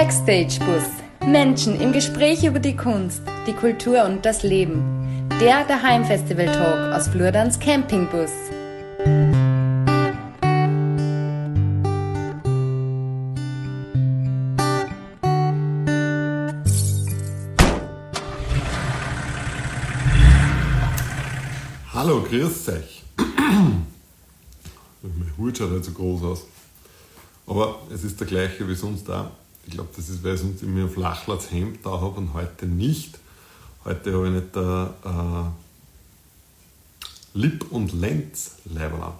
Backstage Bus. Menschen im Gespräch über die Kunst, die Kultur und das Leben. Der Daheim-Festival Talk aus Flurdans Campingbus. Hallo, grüß euch. Mein Hut schaut halt so groß aus. Aber es ist der gleiche wie sonst auch. Ich glaube, das ist, weil ich sonst immer ein Flachlatz Hemd da habe und heute nicht. Heute habe ich nicht der äh, Lip- und Lenz-Leiberl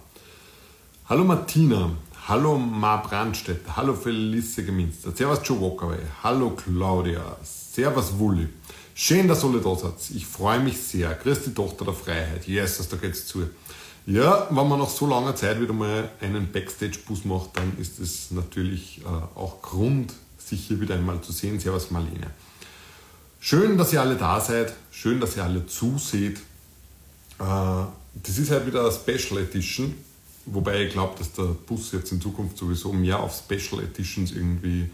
Hallo Martina, hallo Ma Brandstätter, hallo Felice Geminster, servus Joe Walkerway, hallo Claudia, servus Wulli. Schön, dass alle da seid. Ich freue mich sehr. Grüß die Tochter der Freiheit. Jesus, da geht's zu. Ja, wenn man nach so langer Zeit wieder mal einen Backstage-Bus macht, dann ist es natürlich äh, auch Grund, sich hier wieder einmal zu sehen. Servus Marlene. Schön, dass ihr alle da seid. Schön, dass ihr alle zuseht. Äh, das ist halt wieder eine Special Edition. Wobei ich glaube, dass der Bus jetzt in Zukunft sowieso mehr auf Special Editions irgendwie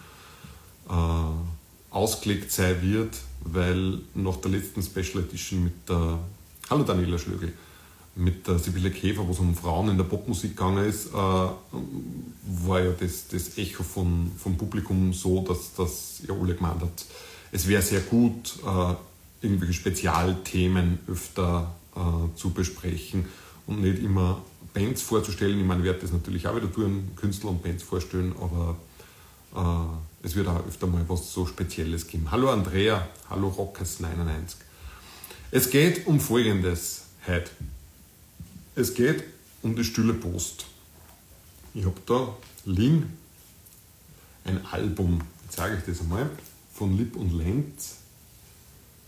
äh, ausgelegt sein wird, weil nach der letzten Special Edition mit der, hallo Daniela Schlögel, mit der Sibylle Käfer, wo es um Frauen in der Popmusik gegangen ist, äh, war ja das, das Echo von, vom Publikum so, dass, dass ja alle gemeint hat, es wäre sehr gut, äh, irgendwelche Spezialthemen öfter äh, zu besprechen und nicht immer Bands vorzustellen. Ich meine, ich werde das natürlich auch wieder tun, Künstler und Bands vorstellen, aber äh, es wird auch öfter mal was so Spezielles geben. Hallo Andrea, hallo Rockers99. Es geht um Folgendes heute. Es geht um die Stille Post. Ich habe da liegen ein Album, jetzt sage ich das einmal, von Lipp und Lenz.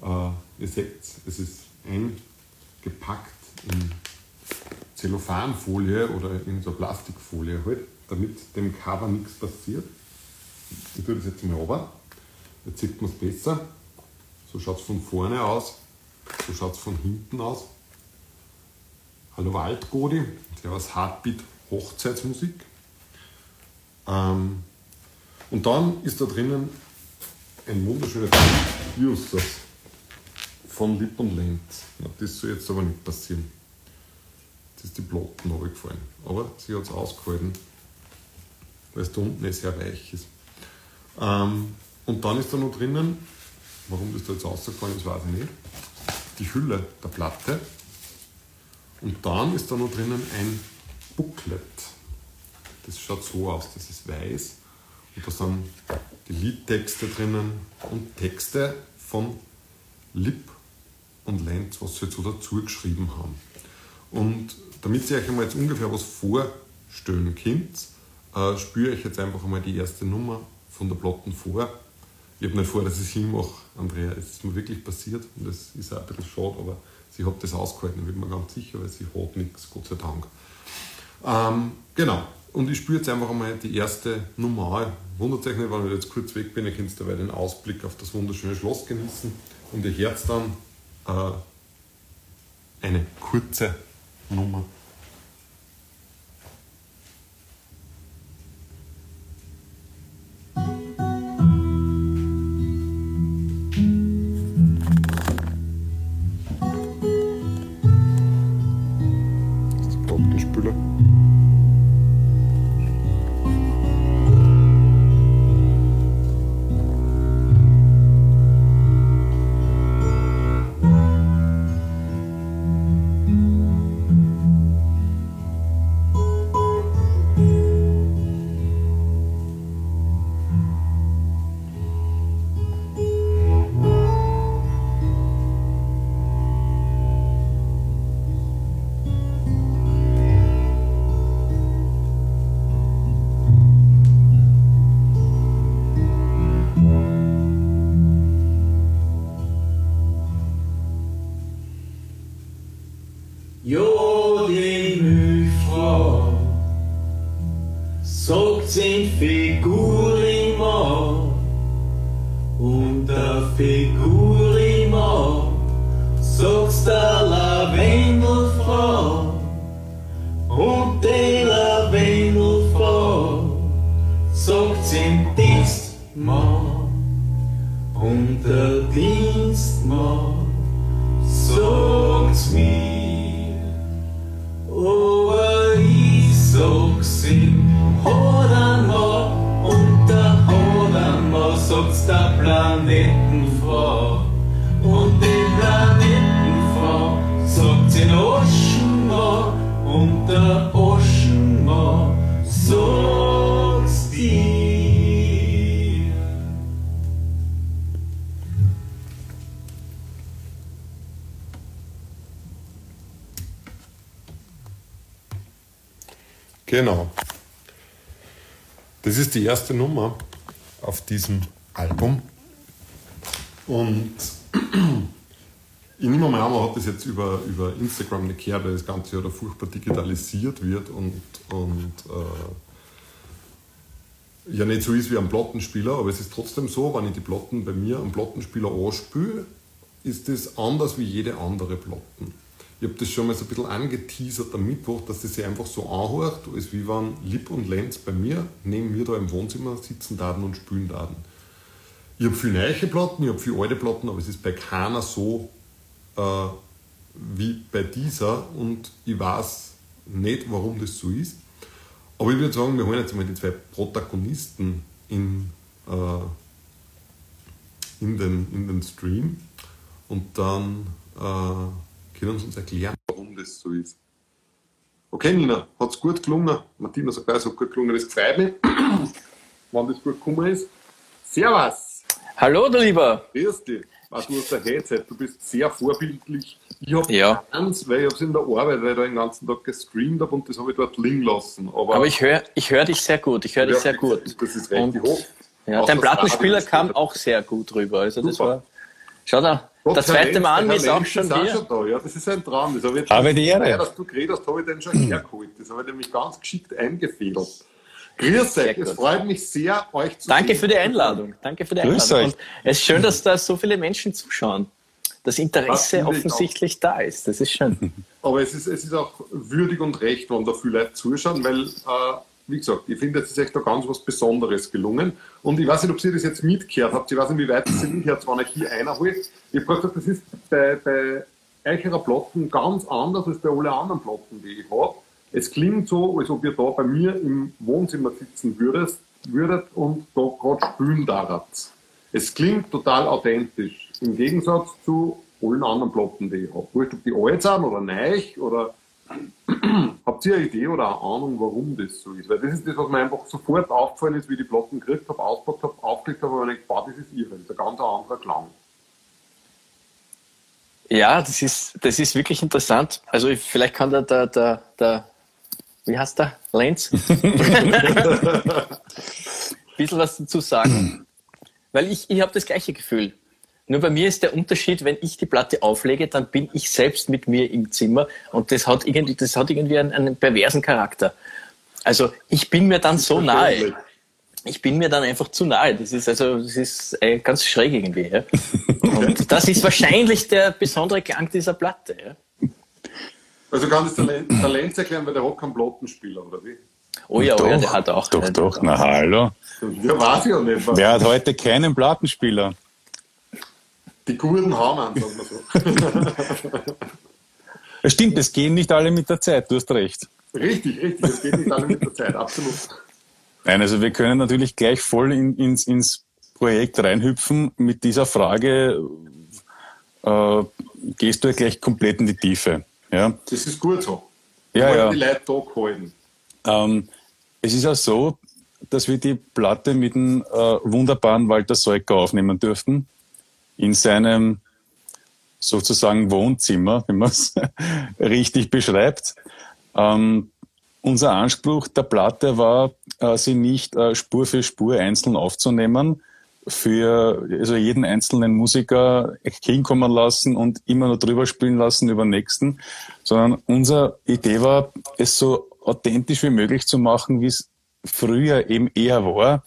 Äh, ihr seht, es ist eingepackt in Zellophanfolie oder in so Plastikfolie halt, damit dem Cover nichts passiert. Ich tue das jetzt mal runter. Jetzt sieht man es besser. So schaut es von vorne aus, so schaut es von hinten aus. Hallo Waldgodi, Servus Heartbeat Hochzeitsmusik. Ähm, und dann ist da drinnen ein wunderschöner Users von Lipp und Lenz. Das soll jetzt aber nicht passieren. Jetzt ist die Platten runtergefallen. Aber sie hat es ausgehalten, weil es da unten eh sehr weich ist. Ähm, und dann ist da noch drinnen, warum das da jetzt rausgefallen ist, weiß ich nicht, die Hülle der Platte. Und dann ist da noch drinnen ein Booklet. Das schaut so aus, das ist weiß. Und da sind die Liedtexte drinnen und Texte von Lipp und Lenz, was sie so dazu geschrieben haben. Und damit ihr euch einmal jetzt ungefähr was vorstellen könnt, äh, spüre ich jetzt einfach einmal die erste Nummer von der Platten vor. Ich habe nicht vor, dass ich es hinmache, Andrea. Es ist mir wirklich passiert und das ist auch ein bisschen schade, aber sie hat das ausgehalten, ich bin mir ganz sicher, weil sie hat nichts, Gott sei Dank. Ähm, genau, und ich spüre jetzt einfach einmal die erste Nummer. Wundert euch nicht, wenn ich jetzt kurz weg bin, ihr könnt dabei den Ausblick auf das wunderschöne Schloss genießen und ihr hört dann äh, eine kurze Nummer. Genau. Das ist die erste Nummer auf diesem Album. Und ich nehme mal an, man hat das jetzt über, über Instagram nicht gehört, weil das Ganze ja da furchtbar digitalisiert wird und, und äh, ja nicht so ist wie ein Plattenspieler, aber es ist trotzdem so, wenn ich die Platten bei mir am Plattenspieler anspüle, ist das anders wie jede andere Platten. Ich habe das schon mal so ein bisschen angeteasert am Mittwoch, dass das sich einfach so anhört, als wie wenn Lip und Lenz bei mir neben mir da im Wohnzimmer sitzen daten und spülen daten. Ich habe viele neue Platten, ich habe viele alte Platten, aber es ist bei keiner so äh, wie bei dieser und ich weiß nicht, warum das so ist. Aber ich würde sagen, wir holen jetzt mal die zwei Protagonisten in, äh, in, den, in den Stream und dann äh, können Sie uns erklären, warum das so ist? Okay, Nina, hat es gut gelungen? Martina sagt, es hat gut gelungen. Das freut mich, wenn das gut gekommen ist. Servus! Hallo, du Lieber! Grüß dich! Was du hast ein Headset, du bist sehr vorbildlich. Ich habe Ja. eins, weil ich habe es in der Arbeit, weil ich da den ganzen Tag gestreamt habe und das habe ich dort liegen lassen. Aber, Aber ich höre ich hör dich sehr gut. Ich höre dich sehr gut. Das ist recht Und- hoch. Ja, dein das Plattenspieler kam auch sehr gut rüber. Also das Super. war. Schau da, Gott der sei zweite Mann der ist auch Lenz schon ist auch hier. schon da. Ja, das ist ein Traum. Das habe ich Habe die Ehre. Dass du geredet hast, habe ich den schon hergeholt. Das habe ich nämlich ganz geschickt eingefädelt. Grüß euch, es freut mich sehr, euch zu Danke sehen. für die Einladung. Danke für die Grüß Einladung. euch. Und es ist schön, dass da so viele Menschen zuschauen. Das Das Interesse ich offensichtlich da ist. Das ist schön. Aber es ist, es ist auch würdig und recht, wenn da viele Leute zuschauen, weil, äh, wie gesagt, ich finde, es ist echt da ganz was Besonderes gelungen. Und ich weiß nicht, ob ihr das jetzt mitgehört habt. Ich weiß nicht, wie weit es mitgehört, wenn ich hier einer holt. Ich habe gesagt, das ist bei, bei eurer Platten ganz anders als bei allen anderen Platten, die ich habe. Es klingt so, als ob ihr da bei mir im Wohnzimmer sitzen würdet, würdet und da gerade spülen darat. Es klingt total authentisch. Im Gegensatz zu allen anderen Platten, die ich habe. Wurscht, ob die alt sind oder neu oder Habt ihr eine Idee oder eine Ahnung, warum das so ist? Weil das ist das, was mir einfach sofort aufgefallen ist, wie ich die Platten gekriegt habe, auspackt habe, aufgelegt habe, und ich gedacht, das ist irre. Das ist ein ganz anderer Klang. Ja, das ist, das ist wirklich interessant. Also ich- vielleicht kann der, der, der, der wie heißt der? Lenz? ein bisschen was dazu sagen. Weil ich, ich habe das gleiche Gefühl. Nur bei mir ist der Unterschied, wenn ich die Platte auflege, dann bin ich selbst mit mir im Zimmer und das hat irgendwie, das hat irgendwie einen, einen perversen Charakter. Also ich bin mir dann so nahe. Ich bin mir dann einfach zu nahe. Das ist also, das ist äh, ganz schräg irgendwie. Ja? Und das ist wahrscheinlich der besondere Klang dieser Platte. Ja? Also kann das der Lenz erklären, weil der hat keinen Plattenspieler, oder wie? Oh ja, oh ja, der hat auch. Doch, der- doch, na hallo. Ja, weiß ich ja nicht. Wer hat heute keinen Plattenspieler? Die Kurden haben einen, sagen wir so. Es stimmt, es gehen nicht alle mit der Zeit, du hast recht. richtig, richtig. Das geht nicht alle mit der Zeit, absolut. Nein, also wir können natürlich gleich voll in, ins, ins Projekt reinhüpfen mit dieser Frage, äh, gehst du ja gleich komplett in die Tiefe. Ja, Das ist gut so. Ja, Wir wollen ja. die Leute da halten. ähm, es ist auch so, dass wir die Platte mit dem äh, wunderbaren Walter Seuker aufnehmen dürften. In seinem sozusagen Wohnzimmer, wenn man es richtig beschreibt. Ähm, unser Anspruch der Platte war, äh, sie nicht äh, Spur für Spur einzeln aufzunehmen, für also jeden einzelnen Musiker hinkommen lassen und immer nur drüber spielen lassen über den nächsten, sondern unsere Idee war, es so authentisch wie möglich zu machen, wie es früher eben eher war,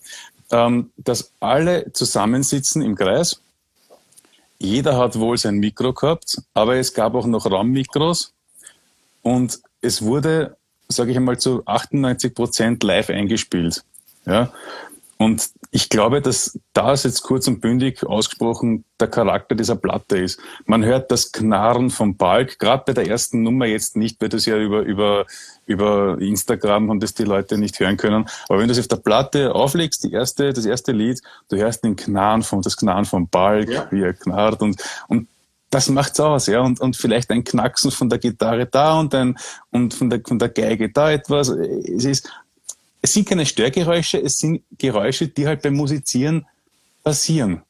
ähm, dass alle zusammensitzen im Kreis. Jeder hat wohl sein Mikro gehabt, aber es gab auch noch Raummikros und es wurde, sage ich einmal, zu 98 Prozent live eingespielt. Ja? Und ich glaube, dass das jetzt kurz und bündig ausgesprochen der Charakter dieser Platte ist. Man hört das Knarren vom Balk, gerade bei der ersten Nummer jetzt nicht, weil das ja über, über, über Instagram und das die Leute nicht hören können. Aber wenn du es auf der Platte auflegst, die erste, das erste Lied, du hörst den Knarren vom, das Knarren vom Balk, ja. wie er knarrt und, und das macht's aus, ja, und, und vielleicht ein Knacksen von der Gitarre da und ein, und von der, von der Geige da etwas. Es ist, es sind keine Störgeräusche, es sind Geräusche, die halt beim Musizieren passieren.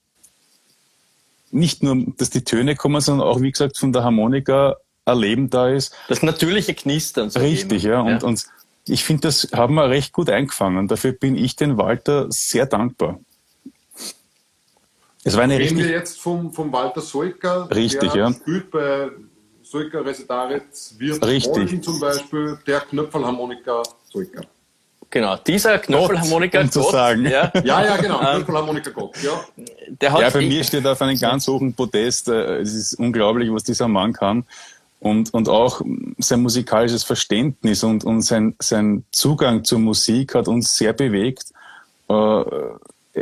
Nicht nur, dass die Töne kommen, sondern auch, wie gesagt, von der Harmonika ein Leben da ist. Das natürliche Knistern. So Richtig, ja. Und, ja. und ich finde, das haben wir recht gut eingefangen. Dafür bin ich den Walter sehr dankbar. Es war eine Reden richtig, wir jetzt vom, vom Walter Solka, richtig, der ja. spielt bei Solka Resetaritz, wird richtig. zum Beispiel, der Knöpfelharmonika Solka. Genau, dieser Knöpfelharmonika Gott, um zu sagen. Ja, ja, ja genau, ähm, Knöpfelharmonika Gott. Ja. Der hat ja, bei mir steht auf einem ganz hohen Podest. Äh, es ist unglaublich, was dieser Mann kann. Und, und auch sein musikalisches Verständnis und, und sein, sein Zugang zur Musik hat uns sehr bewegt. Äh,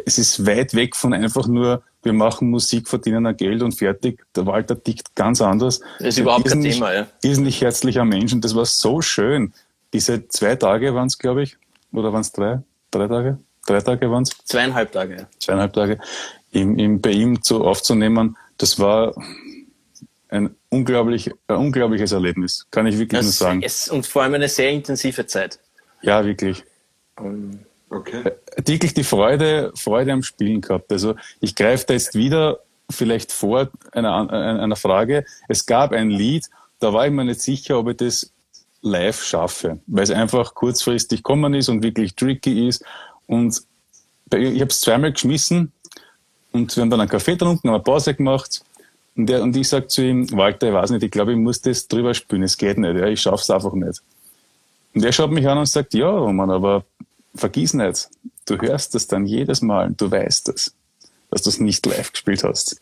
es ist weit weg von einfach nur, wir machen Musik, verdienen ein Geld und fertig. Der Walter tickt ganz anders. Das ist überhaupt kein Thema, ja. Wesentlich herzlicher Mensch und das war so schön. Diese zwei Tage waren es, glaube ich, oder waren es drei? Drei Tage? Drei Tage waren es? Zweieinhalb Tage. Ja. Zweieinhalb Tage. Im, im, bei ihm zu, aufzunehmen, das war ein, unglaublich, ein unglaubliches Erlebnis, kann ich wirklich das nur sagen. Es, und vor allem eine sehr intensive Zeit. Ja, wirklich. Um, okay. Äh, wirklich die Freude, Freude am Spielen gehabt. Also ich greife da jetzt wieder vielleicht vor einer, einer Frage. Es gab ein Lied, da war ich mir nicht sicher, ob ich das live schaffe, weil es einfach kurzfristig kommen ist und wirklich tricky ist. Und ich habe es zweimal geschmissen und wir haben dann einen Kaffee getrunken, haben eine Pause gemacht. Und, der, und ich sage zu ihm, Walter, ich weiß nicht, ich glaube, ich muss das drüber spielen, es geht nicht, ja, ich schaff's einfach nicht. Und er schaut mich an und sagt, ja, Roman, aber vergiss nicht, du hörst das dann jedes Mal, du weißt das, dass du es nicht live gespielt hast.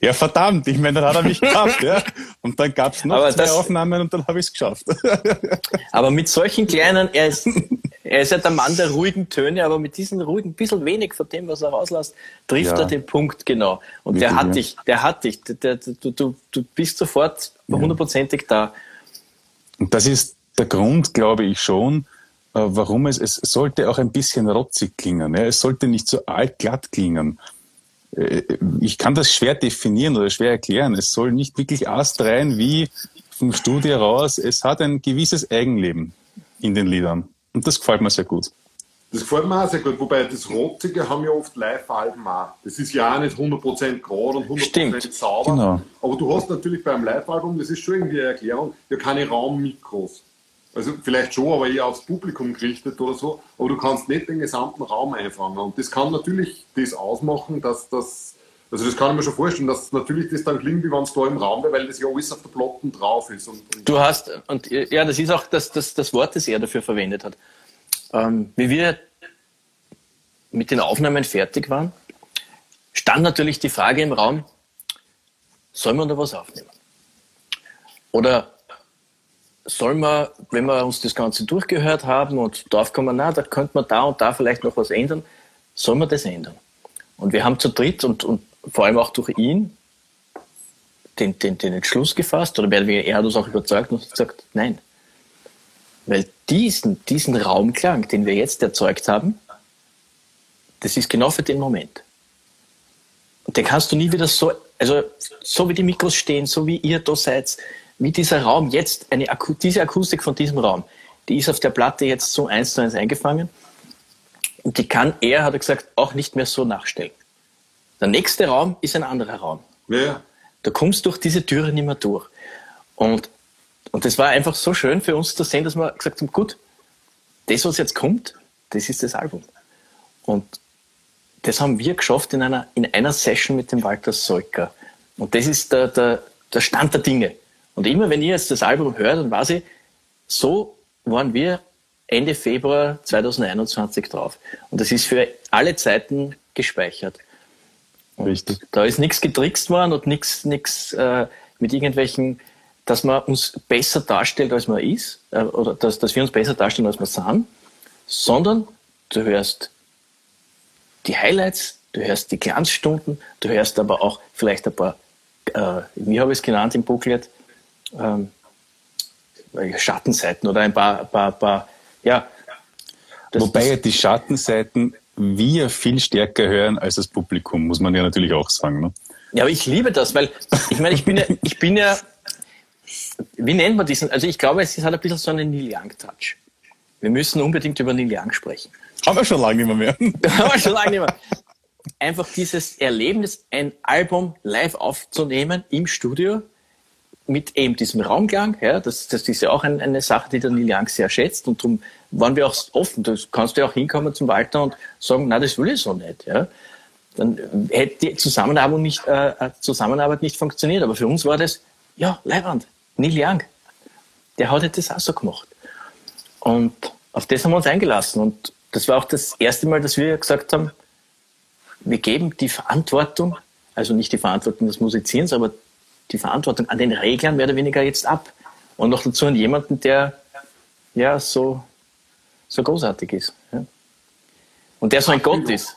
Ja, verdammt, ich meine, dann hat er mich gehabt, ja. Und dann gab es noch aber zwei das, Aufnahmen und dann habe ich es geschafft. Aber mit solchen kleinen, er ist, er ist ja der Mann der ruhigen Töne, aber mit diesen ruhigen, ein bisschen wenig von dem, was er rauslässt, trifft ja. er den Punkt genau. Und Wirklich, der hat ja. dich, der hat dich, der, der, du, du, du bist sofort hundertprozentig da. Und das ist der Grund, glaube ich schon, warum es, es sollte auch ein bisschen rotzig klingen. Ja. Es sollte nicht so altglatt klingen. Äh, ich kann das schwer definieren oder schwer erklären. Es soll nicht wirklich astrein wie vom Studio raus. Es hat ein gewisses Eigenleben in den Liedern. Und das gefällt mir sehr gut. Das gefällt mir auch sehr gut. Wobei das Rotzige haben ja oft Live-Alben auch. Das ist ja auch nicht 100% gerade und 100% Stimmt. sauber. Genau. Aber du hast natürlich beim Live-Album, das ist schon irgendwie eine Erklärung, ja keine Raummikros. Also vielleicht schon, aber eher aufs Publikum gerichtet oder so. Aber du kannst nicht den gesamten Raum einfangen. Und das kann natürlich das ausmachen, dass das, also das kann ich mir schon vorstellen, dass natürlich das dann klingt, wie wenn es da im Raum wäre, weil das ja alles auf der Platten drauf ist. Und, und du hast, und ja, das ist auch das, das, das Wort, das er dafür verwendet hat. Ähm, wie wir mit den Aufnahmen fertig waren, stand natürlich die Frage im Raum, soll man da was aufnehmen? Oder soll man, wenn wir uns das Ganze durchgehört haben und drauf kommen, na, da könnte man da und da vielleicht noch was ändern, soll man das ändern? Und wir haben zu dritt und, und vor allem auch durch ihn den, den, den Entschluss gefasst, oder er hat uns auch überzeugt und gesagt, nein. Weil diesen, diesen Raumklang, den wir jetzt erzeugt haben, das ist genau für den Moment. Und den kannst du nie wieder so, also so wie die Mikros stehen, so wie ihr da seid, wie dieser Raum jetzt, eine, diese Akustik von diesem Raum, die ist auf der Platte jetzt so eins zu eins eingefangen. Und die kann er, hat er gesagt, auch nicht mehr so nachstellen. Der nächste Raum ist ein anderer Raum. Ja. Du kommst durch diese Türe nicht mehr durch. Und, und das war einfach so schön für uns zu sehen, dass wir gesagt haben, gut, das, was jetzt kommt, das ist das Album. Und das haben wir geschafft in einer, in einer Session mit dem Walter Solka. Und das ist der, der, der Stand der Dinge. Und immer wenn ihr jetzt das Album hört, dann weiß ich, so waren wir Ende Februar 2021 drauf. Und das ist für alle Zeiten gespeichert. Und Richtig. Da ist nichts getrickst worden und nichts nichts äh, mit irgendwelchen, dass man uns besser darstellt, als man ist, äh, oder dass, dass wir uns besser darstellen, als wir sind, sondern du hörst die Highlights, du hörst die Glanzstunden, du hörst aber auch vielleicht ein paar, äh, wie habe ich es genannt im Booklet, ähm, Schattenseiten oder ein paar, paar, paar ja. Das, Wobei das, die Schattenseiten wir viel stärker hören als das Publikum, muss man ja natürlich auch sagen. Ne? Ja, aber ich liebe das, weil ich meine, ich bin ja, ich bin ja, wie nennt man diesen? Also ich glaube, es hat ein bisschen so einen Neil Young-Touch. Wir müssen unbedingt über Neil Young sprechen. Haben wir schon lange nicht mehr. Haben wir schon lange nicht mehr. Einfach dieses Erlebnis, ein Album live aufzunehmen im Studio mit eben diesem Raumklang, ja, das, das ist ja auch ein, eine Sache, die der Neil Young sehr schätzt und darum waren wir auch offen. Du kannst ja auch hinkommen zum Walter und sagen, na, das will ich so nicht, ja. Dann hätte die Zusammenarbeit nicht, äh, äh Zusammenarbeit nicht funktioniert. Aber für uns war das, ja, Leibwand, Neil Young, der hat das auch so gemacht. Und auf das haben wir uns eingelassen. Und das war auch das erste Mal, dass wir gesagt haben, wir geben die Verantwortung, also nicht die Verantwortung des Musizierens, aber die Verantwortung an den Reglern mehr oder weniger jetzt ab. Und noch dazu an jemanden, der ja so, so großartig ist. Ja. Und der so ein Gott ist.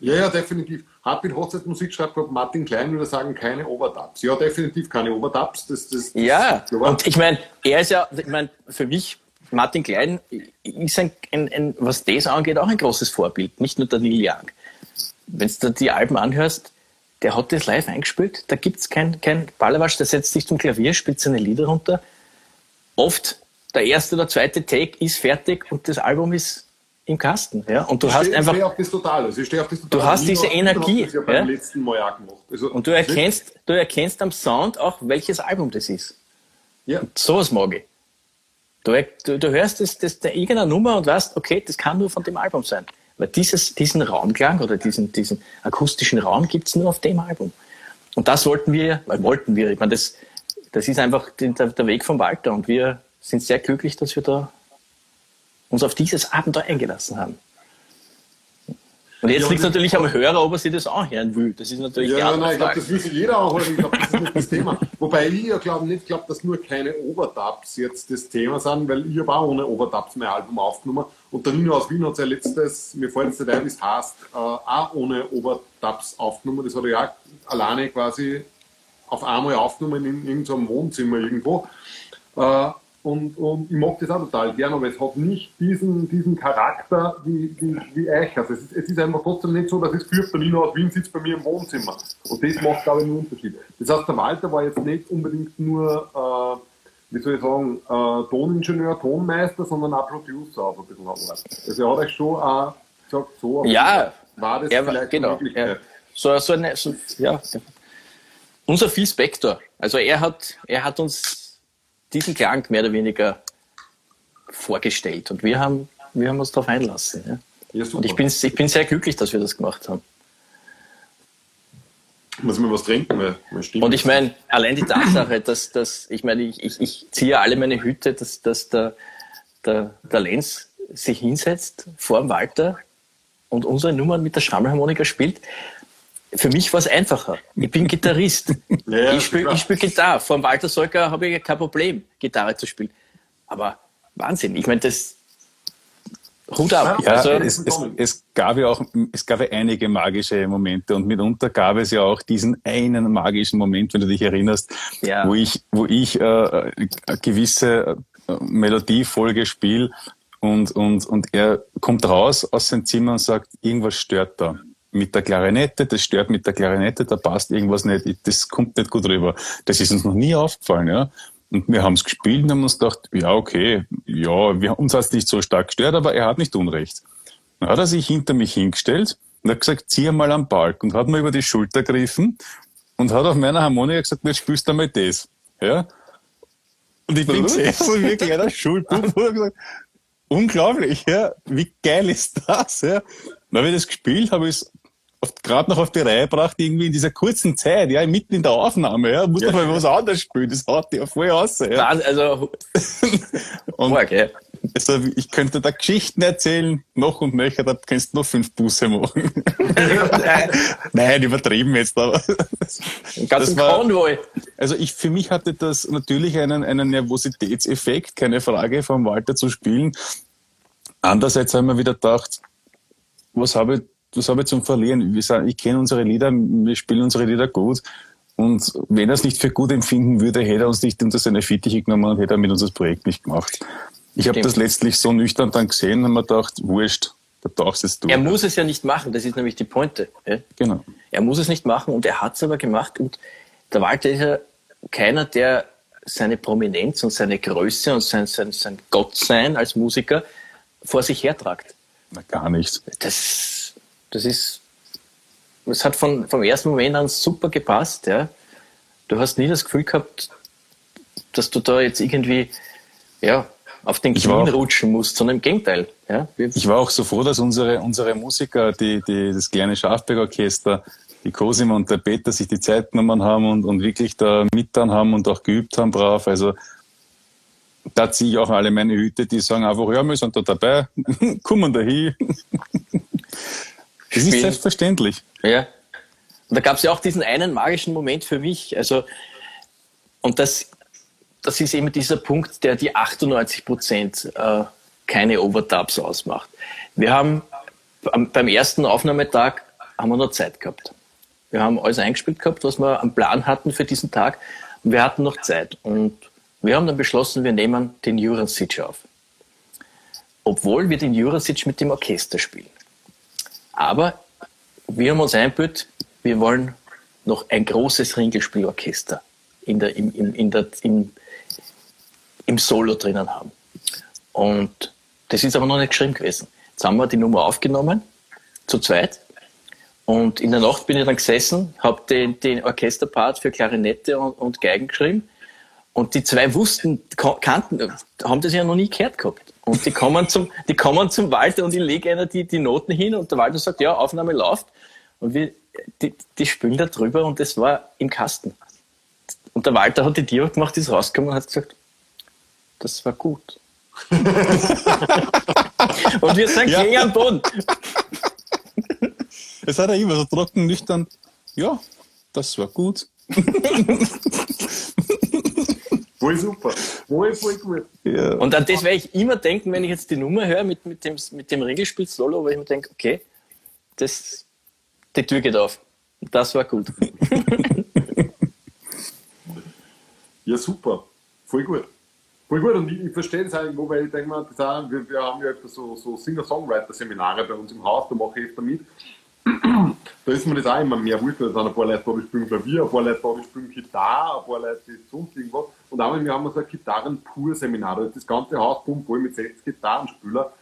Ja, ja, definitiv. Hartwig Hochzeitsmusik schreibt gerade Martin Klein würde sagen, keine Overdubs. Ja, definitiv keine Overdubs. Das, das, das ja, und ich meine, er ist ja, ich meine, für mich Martin Klein ist ein, ein, ein, was das angeht, auch ein großes Vorbild, nicht nur der Neil Young. Wenn du die Alben anhörst, der hat das live eingespielt, da gibt es kein, kein Ballerwasch, der setzt sich zum Klavier, spielt seine Lieder runter. Oft der erste oder zweite Take ist fertig und das Album ist im Kasten. Ja? Und du ich hast steh, einfach. Ich auf das total. Also ich stehe auf das total. Du hast diese Energie. Das ja beim letzten Mal auch gemacht. Also und du erkennst, du erkennst am Sound auch, welches Album das ist. Ja. Und sowas mag ich. Du, du, du hörst das, das der irgendeine Nummer und weißt, okay, das kann nur von dem Album sein. Weil dieses, diesen Raumklang oder diesen, diesen akustischen Raum gibt es nur auf dem Album. Und das wollten wir, weil wollten wir, ich meine, das, das ist einfach der, der Weg vom Walter und wir sind sehr glücklich, dass wir da uns auf dieses Abenteuer eingelassen haben. Und jetzt ja, liegt es natürlich am Hörer, ob er sich das anhören will. Das ist natürlich ja, nein, Frage. Ich glaube, das will jeder anhören. Ich glaube, das ist nicht das Thema. Wobei ich ja glaub, nicht glaube, dass nur keine Overdubs jetzt das Thema sind, weil ich habe auch ohne Overdubs mein Album aufgenommen. Und der Nino aus Wien hat sein letztes, mir fällt jetzt nicht ein, wie es heißt, äh, auch ohne Overdubs aufgenommen. Das hat er ja alleine quasi auf einmal aufgenommen in irgendeinem Wohnzimmer irgendwo. Äh, und, und ich mag das auch total gerne, aber es hat nicht diesen, diesen Charakter wie, wie, wie euch. Also es ist, es ist einfach trotzdem nicht so, dass es für Nino aus Wien sitzt bei mir im Wohnzimmer. Und das macht, glaube ich, einen Unterschied. Das heißt, der Walter war jetzt nicht unbedingt nur, äh, wie soll ich sagen, äh, Toningenieur, Tonmeister, sondern auch Producer auf ein bisschen. Also er hat euch schon auch gesagt, so ja, war das er, vielleicht genau, er, so, so eine, so, ja, unser Phil Spector. Also er hat, er hat uns diesen Klang mehr oder weniger vorgestellt. Und wir haben, wir haben uns darauf einlassen. Ja. Ja, und ich bin, ich bin sehr glücklich, dass wir das gemacht haben. Muss man was trinken? Weil und ich meine, allein die Tatsache, dass, dass ich meine, ich, ich, ich ziehe alle meine Hüte, dass, dass der, der, der Lenz sich hinsetzt vor dem Walter und unsere Nummern mit der Schrammelharmonika spielt für mich war es einfacher. Ich bin Gitarrist. Ja, ich spiele spiel Gitarre. Vor dem Walter Solker habe ich kein Problem, Gitarre zu spielen. Aber Wahnsinn. Ich meine, das Hut ab. Ja, also, es, es, es, gab ja auch, es gab ja einige magische Momente und mitunter gab es ja auch diesen einen magischen Moment, wenn du dich erinnerst, ja. wo ich, wo ich äh, eine gewisse äh, Melodiefolge spiele und, und, und er kommt raus aus seinem Zimmer und sagt, irgendwas stört da mit der Klarinette, das stört mit der Klarinette, da passt irgendwas nicht, das kommt nicht gut rüber. Das ist uns noch nie aufgefallen, ja. Und wir haben es gespielt und haben uns gedacht, ja, okay, ja, wir, uns hat es nicht so stark gestört, aber er hat nicht Unrecht. Dann hat er sich hinter mich hingestellt und hat gesagt, zieh mal am Balk und hat mir über die Schulter gegriffen und hat auf meiner Harmonika gesagt, jetzt spielst du mal das. Ja. Und ich bin gesessen, wie ein kleiner Schulbub und gesagt, unglaublich, ja, wie geil ist das, ja. Dann habe ich das gespielt, habe ich es gerade noch auf die Reihe gebracht, irgendwie in dieser kurzen Zeit, ja, mitten in der Aufnahme, ja, muss ja. mal was anderes spielen, das haut ja voll aus. Ja. Also, und, okay. also, ich könnte da Geschichten erzählen, noch und nöcher, da kannst du noch fünf Busse machen. Nein, übertrieben jetzt, aber. Ganz Konvoi. Also ich, für mich hatte das natürlich einen, einen Nervositätseffekt, keine Frage, vom Walter zu spielen. Andererseits haben wir wieder gedacht, was habe ich was habe ich zum Verlieren? Wir sagen, ich kenne unsere Lieder, wir spielen unsere Lieder gut. Und wenn er es nicht für gut empfinden würde, hätte er uns nicht unter seine Fittiche genommen und hätte er mit uns das Projekt nicht gemacht. Ich habe das letztlich so nüchtern dann gesehen und mir gedacht, wurscht, da tauchst jetzt du. Er muss es ja nicht machen, das ist nämlich die Pointe. Ja? Genau. Er muss es nicht machen und er hat es aber gemacht. Und der Walter ist ja keiner, der seine Prominenz und seine Größe und sein, sein, sein Gottsein als Musiker vor sich hertragt. Na, gar nicht. Das, das ist, das hat von, vom ersten Moment an super gepasst. Ja? Du hast nie das Gefühl gehabt, dass du da jetzt irgendwie ja, auf den Knien rutschen musst, sondern im Gegenteil. Ja? Ich war auch so froh, dass unsere, unsere Musiker, die, die, das kleine Schafberg-Orchester, die Cosimo und der Peter sich die Zeit genommen haben und, und wirklich da mittan haben und auch geübt haben brav. Also da ziehe ich auch alle meine Hüte, die sagen einfach, ja, wir sind da dabei, kommen da hin. Das ist selbstverständlich. Ja. Und da gab es ja auch diesen einen magischen Moment für mich. Also, und das, das ist eben dieser Punkt, der die 98 Prozent äh, keine Overdubs ausmacht. Wir haben beim ersten Aufnahmetag haben wir noch Zeit gehabt. Wir haben alles eingespielt gehabt, was wir am Plan hatten für diesen Tag. Und wir hatten noch Zeit. Und wir haben dann beschlossen, wir nehmen den Jurasic auf. Obwohl wir den Jurasic mit dem Orchester spielen. Aber wir haben uns eingebildet, wir wollen noch ein großes Ringelspielorchester in der, im, im, in der, im, im Solo drinnen haben. Und das ist aber noch nicht geschrieben gewesen. Jetzt haben wir die Nummer aufgenommen, zu zweit. Und in der Nacht bin ich dann gesessen, habe den, den Orchesterpart für Klarinette und, und Geigen geschrieben. Und die zwei wussten, ka- kannten, haben das ja noch nie gehört gehabt. Und die kommen zum, die kommen zum Walter und ich lege einer die, die Noten hin und der Walter sagt, ja, Aufnahme läuft. Und wir, die, die spielen da drüber und das war im Kasten. Und der Walter hat die Tür gemacht, ist rausgekommen und hat gesagt, das war gut. und wir sind Ja. gegen am Boden. Es hat er immer so trocken, nüchtern, ja, das war gut. Voll super. Voll, voll gut. Ja. Und an das werde ich immer denken, wenn ich jetzt die Nummer höre mit, mit dem, mit dem Regelspiel Solo, weil ich mir denke, okay, das, die Tür geht auf. Das war gut. Ja, super. Voll gut. Voll gut. Und ich, ich verstehe das irgendwo, weil ich denke mal, wir, wir haben ja öfter so, so Singer-Songwriter-Seminare bei uns im Haus, da mache ich öfter mit. Da ist mir das auch immer mehr wurscht, da sind ein paar Leute da, die spielen Klavier, ein paar Leute da, die spielen Gitarre, ein paar Leute, die sonst irgendwas. Und einmal, wir haben so ein Gitarren-Pur-Seminar, da ist das ganze Haus bumm voll mit sechs Gitarrenspieler,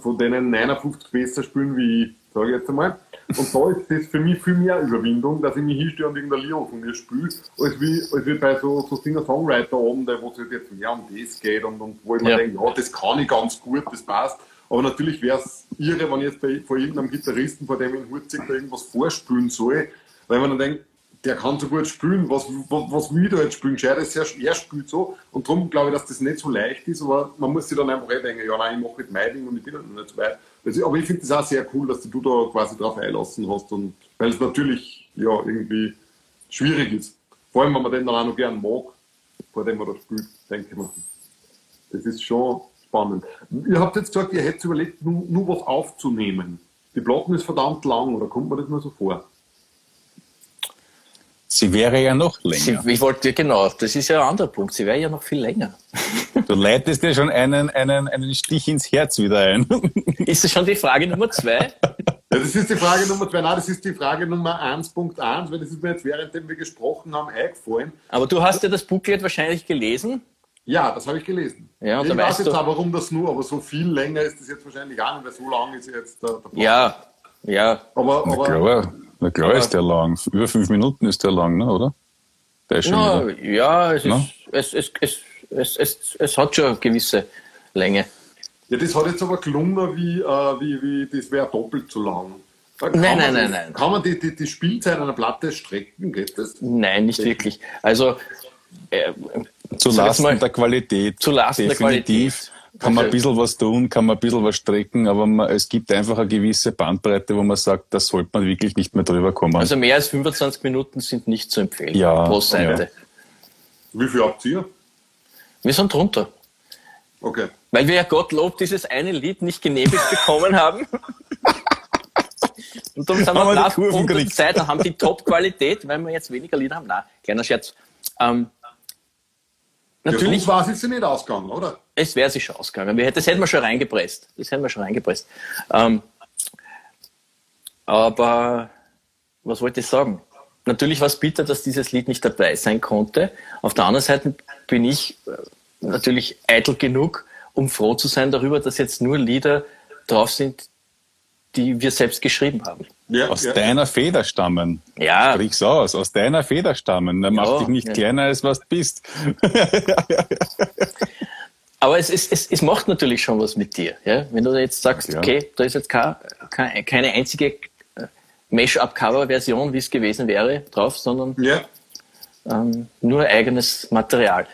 von denen 59 besser spielen wie ich, sage ich jetzt einmal. Und da ist das für mich viel mehr Überwindung, dass ich mich hinstehe und irgendein Lied von mir spiele, als wie, als wie bei so, so Singer-Songwriter-Abenden, wo es halt jetzt mehr um das geht und, und wo ich mir Ja. denke, ja, das kann ich ganz gut, das passt. Aber natürlich wäre es irre, wenn ich jetzt bei, vor irgendeinem Gitarristen, vor dem ich in Hurzig da irgendwas vorspielen soll, weil man dann denkt, der kann so gut spielen, was, was, was will ich da jetzt spielen? Gescheit ist, er, spielt so. Und darum glaube ich, dass das nicht so leicht ist, aber man muss sich dann einfach eh denken, ja, nein, ich mache jetzt mein Ding und ich bin noch nicht so weit. Also, aber ich finde das auch sehr cool, dass du da quasi drauf einlassen hast und weil es natürlich ja irgendwie schwierig ist. Vor allem, wenn man den dann auch noch gern mag, vor dem man da spielt, denke ich mir. Das ist schon spannend. Ihr habt jetzt gesagt, ihr hättet überlegt, nur, nur was aufzunehmen. Die Platten ist verdammt lang, oder kommt mir das nur so vor? Sie wäre ja noch Sie, länger. ich wollte, genau, das ist ja ein anderer Punkt. Sie wäre ja noch viel länger. Du leitest dir schon einen, einen, einen Stich ins Herz wieder ein. Ist das schon die Frage Nummer zwei? Ja, das ist die Frage Nummer zwei. Nein, das ist die Frage Nummer 1.1, weil das ist mir jetzt währenddem wir gesprochen haben eingefallen. Aber du hast ja das Booklet wahrscheinlich gelesen. Ja, das habe ich gelesen. Ja, und ich da weiß jetzt du- auch, warum das nur, aber so viel länger ist das jetzt wahrscheinlich auch nicht, weil so lang ist jetzt der, der Plan. Ja, ja. Aber, Na aber klar, na klar ist der lang. Über fünf Minuten ist der lang, ne, oder? Der ist schon Na, wieder. ja, es, ist, Na? es, es, es, es, es, es hat schon eine gewisse Länge. ja, das hat jetzt aber gelungen, wie, äh, wie, wie das wäre doppelt so lang. Nein, nein, das, nein, nein. Kann man die, die, die Spielzeit einer Platte strecken? Geht das? Nein, nicht wirklich. Also, äh, Zu Lasten der Qualität. Zu Lasten der Definitiv. Qualität. Kann man ein bisschen was tun, kann man ein bisschen was strecken, aber man, es gibt einfach eine gewisse Bandbreite, wo man sagt, da sollte man wirklich nicht mehr drüber kommen. also mehr als 25 Minuten sind nicht zu empfehlen Ja, pro Seite. ja. Wie viel habt ihr? Wir sind drunter. Okay. Weil wir ja Gottlob dieses eine Lied nicht genehmigt bekommen haben. Und darum sind Haben wir brav Kurven und. Zeit haben die Top-Qualität, weil wir jetzt weniger Lieder haben. Nein, kleiner Scherz. Ähm, natürlich, war es jetzt nicht ausgegangen, oder? es wäre sich schon ausgegangen. Wir- Das hätten wir schon reingepresst. Das hätten wir schon reingepresst. Ähm, aber was wollte ich sagen? Natürlich war es bitter, dass dieses Lied nicht dabei sein konnte. Auf der anderen Seite bin ich äh, natürlich eitel genug, um froh zu sein darüber, dass jetzt nur Lieder drauf sind, die wir selbst geschrieben haben. Ja, Aus ja. deiner Feder stammen. Ja, Sprich's aus, aus deiner Feder stammen. Dann mach Ja, dich nicht ja. kleiner, als was du bist. aber es, es, es, es macht natürlich schon was mit dir. Ja? Wenn du jetzt sagst, Ja. okay, da ist jetzt kein, kein, keine einzige äh, Mesh-Up-Cover-Version, wie es gewesen wäre, drauf, sondern ja. ähm, nur eigenes Material.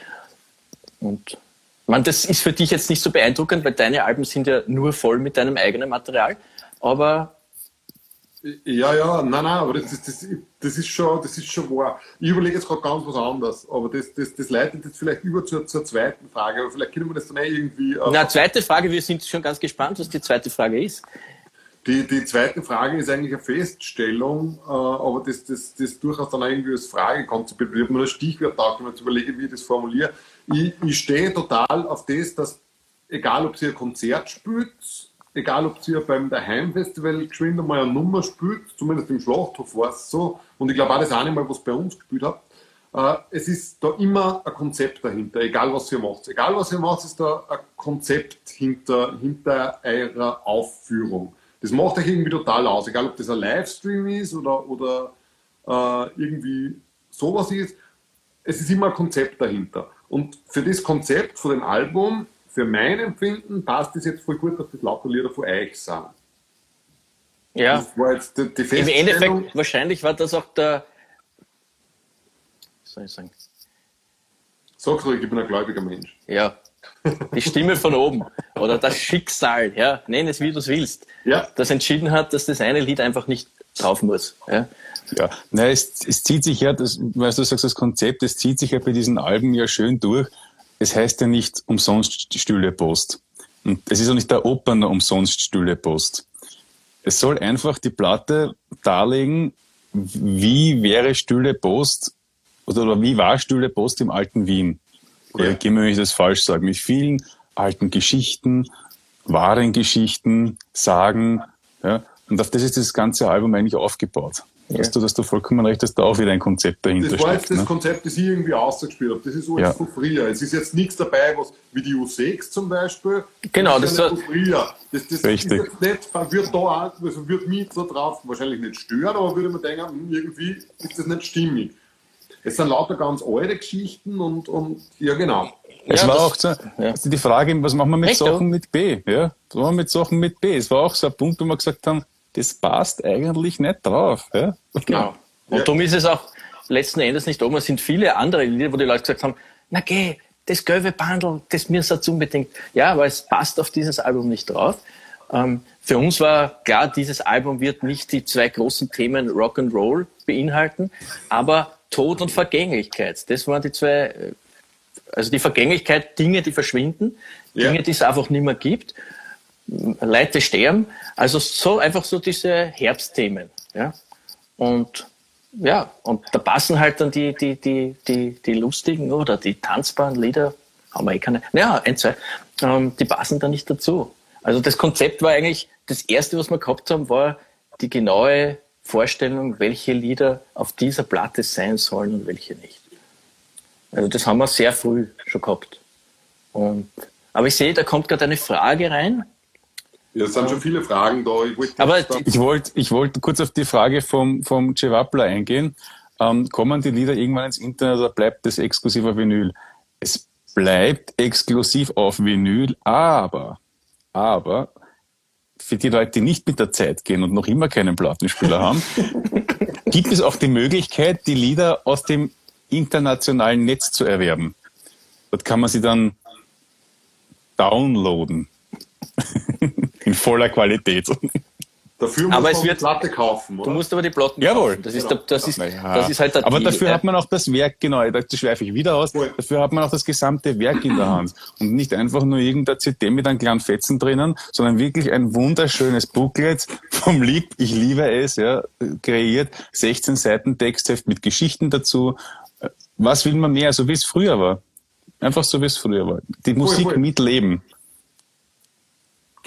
Und man, das ist für dich jetzt nicht so beeindruckend, weil deine Alben sind ja nur voll mit deinem eigenen Material. Aber Ja, ja, nein, nein, aber das, ist- das, das, ist, schon, das ist schon wahr. Ich überlege jetzt gerade ganz was anderes, aber das, das, das leitet jetzt vielleicht über zur, zur zweiten Frage, aber vielleicht können wir das dann eh irgendwie. äh, na, zweite Frage, wir sind schon ganz gespannt, was die zweite Frage ist. Die, die zweite Frage ist eigentlich eine Feststellung, äh, aber das, das, das durchaus dann irgendwie als Frage konzipiert. Ich habe nur ein Stichwort da, wenn ich jetzt überlege, wie ich das formuliere. Ich, ich stehe total auf das, dass, egal ob sie ein Konzert spielt, egal ob sie beim Daheim-Festival geschwind einmal eine Nummer spielt, zumindest im Schlachthof war es so, und ich glaube auch das eine Mal, was bei uns gespielt hat, äh, es ist da immer ein Konzept dahinter, egal was ihr macht. Egal was ihr macht, ist da ein Konzept hinter, hinter eurer Aufführung. Das macht euch irgendwie total aus, egal ob das ein Livestream ist oder, oder äh, irgendwie sowas ist. Es ist immer ein Konzept dahinter. Und für das Konzept von dem Album, für mein Empfinden, passt es jetzt voll gut, dass das lauter Lieder von euch sind. Ja, Das war jetzt die, die im. Endeffekt, wahrscheinlich war das auch der, wie soll ich sagen, Sag's ruhig, ich bin ein gläubiger Mensch. ja, die Stimme von oben oder das Schicksal, ja, nenn es wie du es willst, Ja. das entschieden hat, dass das eine Lied einfach nicht drauf muss. Ja. Ja, Nein, es, es zieht sich ja, das, weil du sagst, das Konzept, es zieht sich ja bei diesen Alben ja schön durch. Es heißt ja nicht umsonst Stühle Post. Und es ist auch nicht der Operner umsonst Stühle Post. Es soll einfach die Platte darlegen, wie wäre Stühle Post oder, wie war Stühle Post im alten Wien. Oder Ja. gehen wir, wenn ich das falsch sage, mit vielen alten Geschichten, wahren Geschichten, Sagen. Ja, und auf das ist das ganze Album eigentlich aufgebaut. Ja. Dass du, dass du vollkommen recht hast, da auch wieder ein Konzept dahinter Das war jetzt steckt. das Ne? Konzept, das ich irgendwie ausgespielt habe. Das ist alles Ja. von früher. Es ist jetzt nichts dabei, was wie die U6 zum Beispiel. Genau, das ist das ja nicht von früher. Das, das Richtig. ist jetzt nicht, wird da auch, also wird mich so drauf wahrscheinlich nicht stören, aber würde man denken, hm, irgendwie ist das nicht stimmig. Es sind lauter ganz alte Geschichten und, und ja, genau. Es Ja, war das- auch so, ja. also die Frage, was machen wir mit Echt, Sachen mit B? Ja? Was machen wir mit Sachen mit B? Es war auch so ein Punkt, wo wir gesagt haben, das passt eigentlich nicht drauf. Ja? Genau. Und Ja. darum ist es auch letzten Endes nicht oben. Es sind viele andere Lieder, wo die Leute gesagt haben, na geh, das gelbe Bundle, das mir jetzt unbedingt. Ja, aber es passt auf dieses Album nicht drauf. Ähm, für uns war klar, dieses Album wird nicht die zwei großen Themen Rock and Roll beinhalten, aber Tod und Vergänglichkeit. Das waren die zwei, äh, also die Vergänglichkeit, Dinge, die verschwinden, Ja. Dinge, die es einfach nicht mehr gibt. Leute sterben. Also so einfach so diese Herbstthemen. Ja? Und ja, und da passen halt dann die, die, die, die, die lustigen oder die tanzbaren Lieder, haben wir eh keine, ja, ein, zwei, ähm, die passen da nicht dazu. Also das Konzept war eigentlich, das erste, was wir gehabt haben, war die genaue Vorstellung, welche Lieder auf dieser Platte sein sollen und welche nicht. Also das haben wir sehr früh schon gehabt. Und, aber ich sehe, da kommt gerade eine Frage rein. Ja, es sind schon viele Fragen da. Ich wollte Aber Ich wollte ich wollte kurz auf die Frage vom, vom Cevapla eingehen. Ähm, kommen die Lieder irgendwann ins Internet oder bleibt das exklusiv auf Vinyl? Es bleibt exklusiv auf Vinyl, aber, aber für die Leute, die nicht mit der Zeit gehen und noch immer keinen Plattenspieler haben, gibt es auch die Möglichkeit, die Lieder aus dem internationalen Netz zu erwerben. Dort kann man sie dann downloaden. In voller Qualität. Dafür muss Aber man es die wird- Platte kaufen, oder? Du musst aber die Platten Jawohl. kaufen. Das ist, Genau. der, das, ist, Ja. das ist halt der Aber Deal, dafür hat man auch das Werk, genau, da schweife ich wieder aus, Voll. dafür hat man auch das gesamte Werk in der Hand. Und nicht einfach nur irgendein CD mit einem kleinen Fetzen drinnen, sondern wirklich ein wunderschönes Booklet vom Lieb, ich liebe es, ja, kreiert, 16 Seiten Textheft mit Geschichten dazu. Was will man mehr, so wie es früher war? Einfach so wie es früher war. Die Musik voll. mitleben.